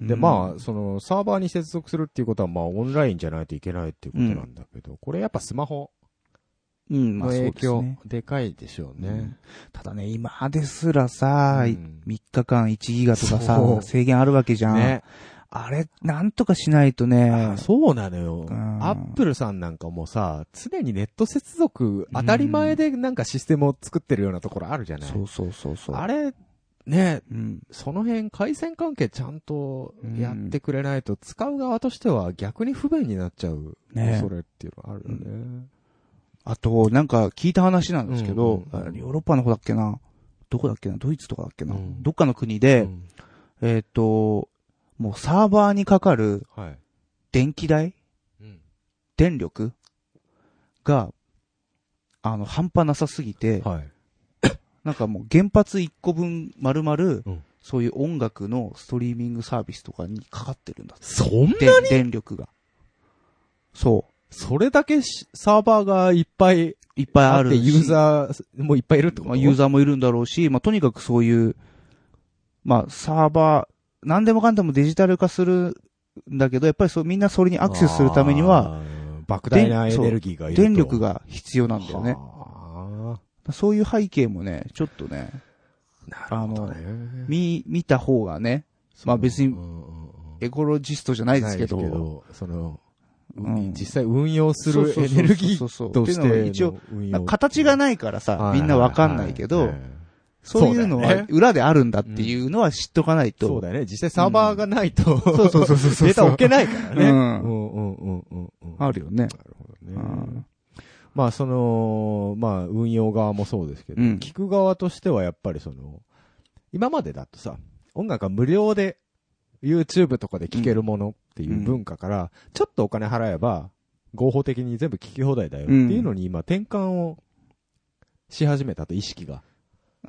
で、まあ、その、サーバーに接続するっていうことは、まあ、オンラインじゃないといけないっていうことなんだけど、これやっぱスマホうん、まの影響、でかいでしょうねうん。ただね、今ですらさ、うん3日間1ギガとかそさ、う制限あるわけじゃん。ね。あれ、なんとかしないとね。あ、そうなのよ。うん。アップルさんなんかもさ、常にネット接続、当たり前でなんかシステムを作ってるようなところあるじゃない？そうそうそうそう。あれ、ね、うん。その辺、回線関係ちゃんとやってくれないと、使う側としては逆に不便になっちゃう、ね。それっていうのはあるよね。あと、なんか聞いた話なんですけど、うんうんヨーロッパの方だっけな？どこだっけな？ドイツとかだっけな、うん。どっかの国で、うん。えっ、と、もうサーバーにかかるはい。電気代？うん電力？が、あの、半端なさすぎて、はい。なんかもう原発1個分丸々、うんそういう音楽のストリーミングサービスとかにかかってるんだって。そんなで電力が。そそれだけしサーバーがいっぱいいっぱいあるユーザーもいっぱいいるってこと？まあ、ユーザーもいるんだろうし、まあ、とにかくそういう、まあ、サーバー、何でもかんでもデジタル化するんだけど、やっぱりそう、みんなそれにアクセスするためには、莫大なエネルギーがいると。電力が必要なんだよね。はそういう背景もね、ちょっとね、あなるほどね。見、見た方がね、まあ別にエコロジストじゃないですけど、ないその、うん。実際運用するエネルギーとしっての一応形がないからさ、みんなわかんないけど、そういうのそうだよねは裏であるんだっていうのは知っとかないと。そうだよね。実際サーバーがないと、そうそうそうそうそうデータ置けないからね。うんうんうんうんうんうん。あるよね。なるほどねうん。まあその、まあ運用側もそうですけど、うん聞く側としてはやっぱりその、今までだとさ、音楽が無料で YouTube とかで聴けるものっていう文化から、ちょっとお金払えば合法的に全部聴き放題だよっていうのに今転換をし始めたと意識が。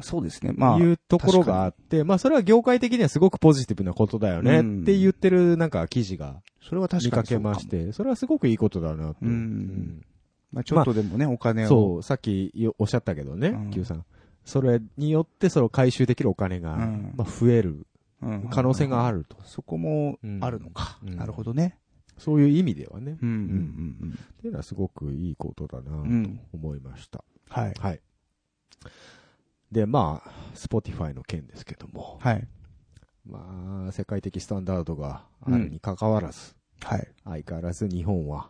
そうですね。まあい、うところがあって、まあそれは業界的にはすごくポジティブなことだよねうんって言ってるなんか記事がそれは確見かにそうかもまして、それはすごくいいことだなと。うんまあちょっとでもね、お金を。そう、さっきよおっしゃったけどねうん、Q さん。それによってその回収できるお金が、うんまあ増えるうん可能性があると。そこもあるのか。うんなるほどね。そういう意味ではね。うん、うん、っていうのはすごくいいことだなうん。うん。と思いました。はい。はい。で、まあ、Spotify の件ですけども、はい。まあ、世界的スタンダードがあるに関わらず、はい。相変わらず日本は、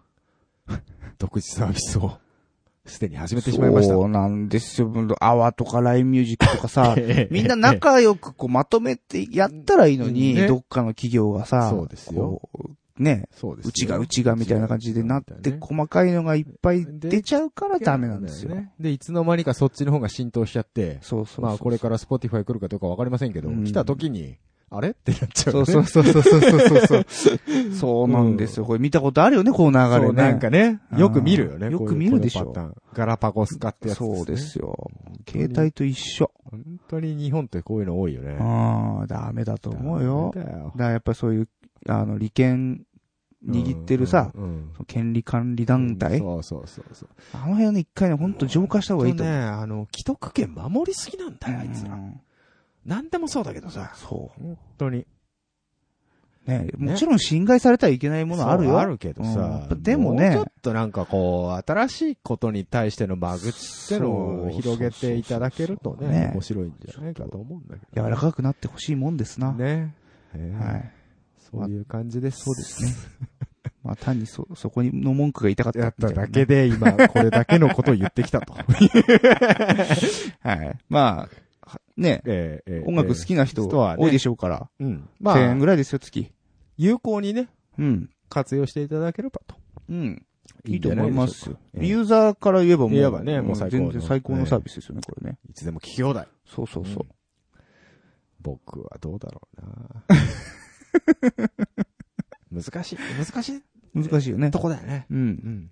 独自サービスを、すでに始めてしまいました。そうなんですよ。アワとか LINE ミュージックとかさ ええ、みんな仲良くこうまとめてやったらいいのに、ねどっかの企業がさ、そうですよね、そうですようちがうちがみたいな感じでなって、細かいのがいっぱい出ちゃうからダメなんですよ。ね。で、いつの間にかそっちの方が浸透しちゃって、そうそう。まあこれから Spotify 来るかどうかわかりませんけど、うん来た時に、あれ？ってなっちゃう、ね。そうそうそうそうそうそう なんですよ。これ見たことあるよね、この流れね。なんかね、よく見るよね。うんよく見るでしょガラパゴス化ってやつ、そうですよ。よ。携帯と一緒。本当に日本ってこういうの多いよね。ああ、ダメだと思うよ。だよだからやっぱそういう、あの、利権握ってるさ、うんうん権利管理団体、そうそうそうそう。あの辺ね、一回ね、ほんと浄化した方がいいと思う。ね、あの、既得権守りすぎなんだよ、あいつら。うんなんでもそうだけどさ。そ本当に。う。ね、もちろん侵害されたらいけないものあるよ。あるけどうんさ。でもねうちょっとなんかこう、新しいことに対しての間口ってのを広げていただけるとそうそうそうね、ね面白いんじゃないかと思うんだけど。柔らかくなってほしいもんですな。ね。ええはい。そういう感じです。そうですね。まあ単にそ、そこにの文句が言いたかったやっただけで今、これだけのことを言ってきたと。はい。まあ、はね、ええええ音楽好きな人人はね多いでしょうから、うん。ま1000円あ、ぐらいですよ、月。有効にね、うん。活用していただければと。うん。いいと思いますユーザーから言えばもう。言えばねもう最高の全然最高のサービスですよね、これね。いつでも聞き放題。そうそうそう。僕はどうだろうな 難しい、難しい難しいよねと。こだよね。う。うん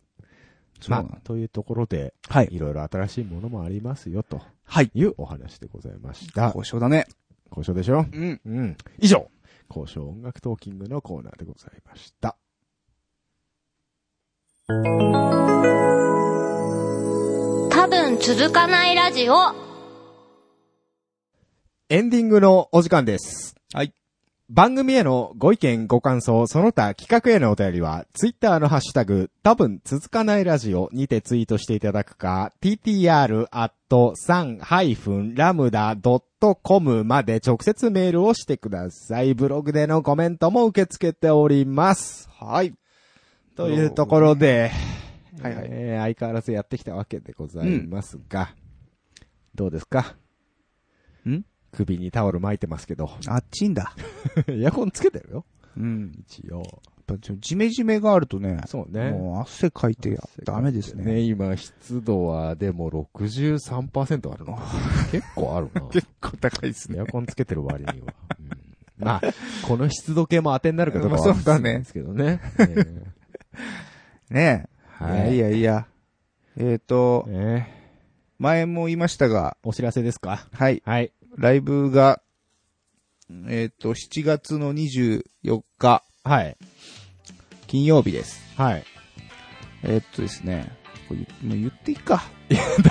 うなんあ、というところで、はい。いろいろ新しいものもありますよ、とはい。いうお話でございました。交渉だね。交渉でしょ？うん。うん。以上、交渉音楽トーキングのコーナーでございました。多分続かないラジオエンディングのお時間です。はい。番組へのご意見、ご感想、その他企画へのお便りは、ツイッターのハッシュタグ、多分続かないラジオにてツイートしていただくか、ttr.san-lambda.com まで直接メールをしてください。ブログでのコメントも受け付けております。はい。というところで、はいはいえー相変わらずやってきたわけでございますが、どうですか？ん首にタオル巻いてますけど。あっちんだ。エアコンつけてるよ。うん。一応。やっぱジメジメがあるとね、そうね。もう汗かいてダメですね。ね、今、湿度はでも63%あるの。結構あるな。結構高いですエアコンつけてる割には。うんまあ、この湿度計も当てになるかどうかはまあそうだねですけどね。えねえ。ーはい。いやいやいや。えっと、え前も言いましたが、ーお知らせですか？はい。はい。ライブが、えっと、7月の24日、はい。金曜日です。はい。えっとですね、これ言もう言っていいか。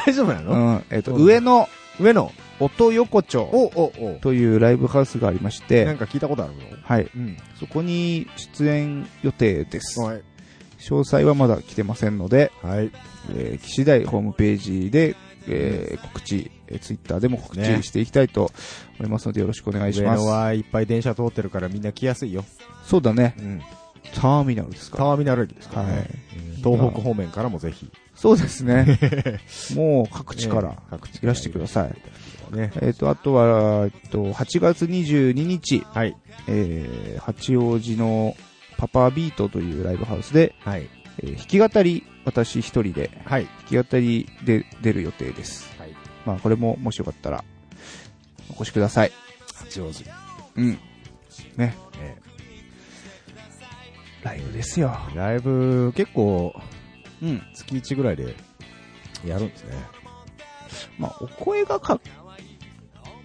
大丈夫なうのん。えっと、うん上野上野？音横丁お、お、お。というライブハウスがありまして、なんか聞いたことあるの？はい。うん。そこに出演予定です。はい。詳細はまだ来てませんので、はい。えー、次第ホームページで、えー告知、えー、ツイッターでも告ね知していきたいと思いますのでよろしくお願いします。上野はいっぱい電車通ってるからみんな来やすいよ。そうだね。うん。ターミナルですかターミナル駅ですからね。はい。うん東北方面からもぜひ。そうですね。もう各地からね各地いらしてください。ね。えっ、と、あとは、えっと、8月22日、はい。えー、八王子のパパビートというライブハウスで、はい。えー弾き語り、私一人ではい。弾き語りで出る予定です。はい。まあ、これももしよかったら、お越しください。八王子。うん。ね。えライブですよ。ーライブ、結構、うん。月1ぐらいでやるんですね。まあ、お声がか、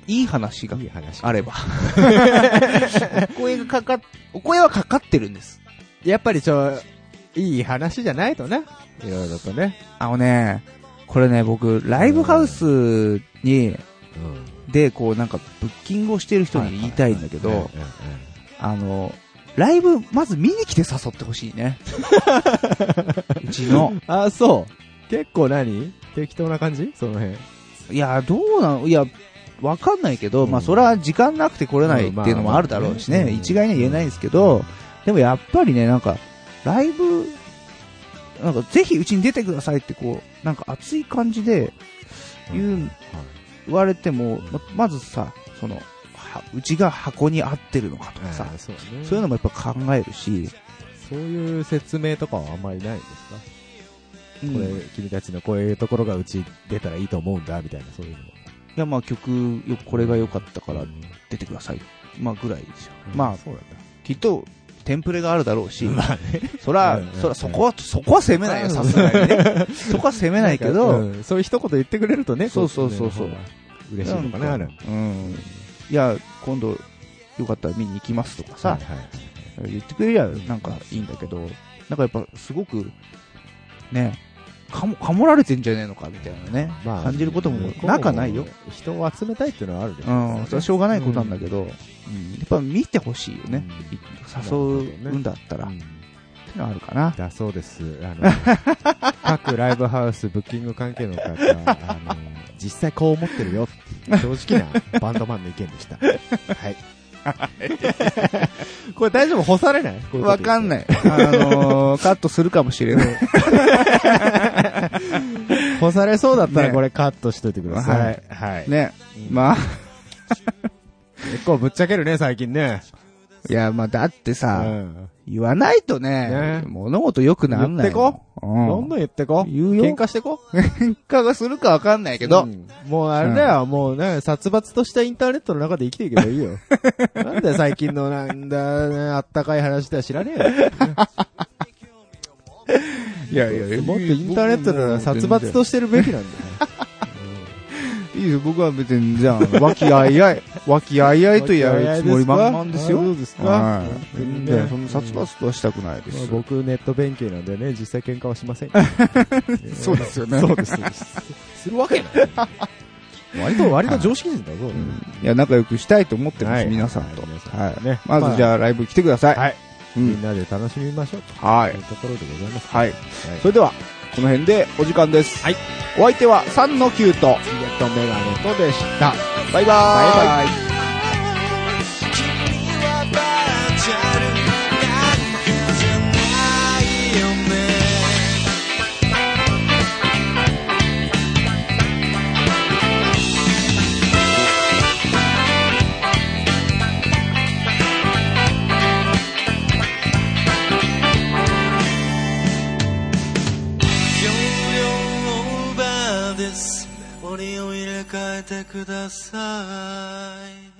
いい話がいい話。あれば。お声がかかっ、お声はかかってるんです。やっぱりちょ、いい話じゃないとね。いろいろとね。あのね、これね、僕、ライブハウスに、うん。で、こうなんか、ブッキングをしてる人に言いたいんだけど、うんうんうんあの、ライブ、まず見に来て誘ってほしいね。うちの。あ、そう。結構何？適当な感じ？その辺。いや、どうなのいや、わかんないけど、うんまあ、それは時間なくて来れないっていうのもあるだろうしね、うんまあまあ一概には言えないんですけど、でもやっぱりね、なんか、ライブ、なんか、ぜひうちに出てくださいって、こう、なんか熱い感じで言う、言われても、ままずさ、その、はうちが箱に合ってるのかとかさ、あそうね。そういうのもやっぱ考えるし、そういう説明とかはあんまりないんですか、うんこれ、君たちのこういうところがうち出たらいいと思うんだ、みたいな、そういうのは。いや、まあ曲、よこれが良かったからうん出てください。まあぐらいですよ。まあ、そうなんだ。きっと、テンプレがあるだろうし、まあね。そらうんうん、そら、そこは、そこは責めないよ、さすがにね。そこは責めないけど、うんそういう一言言ってくれるとね、そうそうそうそう嬉しいのかな、あれ。うん。いや、今度、よかったら見に行きますとかさはい、はい言ってくれりゃなんかいいんだけど、なんかやっぱすごく、ね、かも、かもられてんじゃねえのかみたいなね、まあ感じることもなかないよ。。人を集めたいっていうのはあるでしょうん、それはしょうがないことなんだけど、うんやっぱ見てほしいよね。うん誘うんだったら、っうんてのはあるかな。だそうです。あの、各ライブハウス、ブッキング関係の方、あの、実際こう思ってるよっていう正直なバンドマンの意見でした。はい。これ大丈夫？干されない？わかんい。ない。あのー、カットするかもしれない。干されそうだったらねこれカットしといてください。はい。ね。うんまあ、結構ぶっちゃけるね、最近ね。いや、まあ、だってうさ、ん。言わないとねね、物事良くなんない。言ってうんどんどん言ってこ。言うよ喧嘩してこ。喧嘩がするかわかんないけど、うんもうあれだよ、もうね、殺伐としたインターネットの中で生きていけばいいよ。なんだよ、最近のなんだ、ね、あったかい話では知らねえよ。いやいやもっとインターネットなら殺伐としてるべきなんだよ。いいです僕は別に、じゃあ、和気あいあい、和気あいあいとやるつもり満々ですよ。そうですか。はい。全全然、そんな殺伐とはしたくないです。僕、ネット勉強なんでね、実際喧嘩はしません。そうですよねそうです、そうです。するわけない。割と、割と常識人だぞ。うんいや、仲良くしたいと思ってます、はい皆さんと。はいまずじゃあ、ライブ来てください。はい。うん。みんなで楽しみましょうと。はいいうところでございます。はい。それでは、この辺でお時間です。はい。お相手は3の9と、チゲットメガネとでした。バイバーイ。バイバイてください。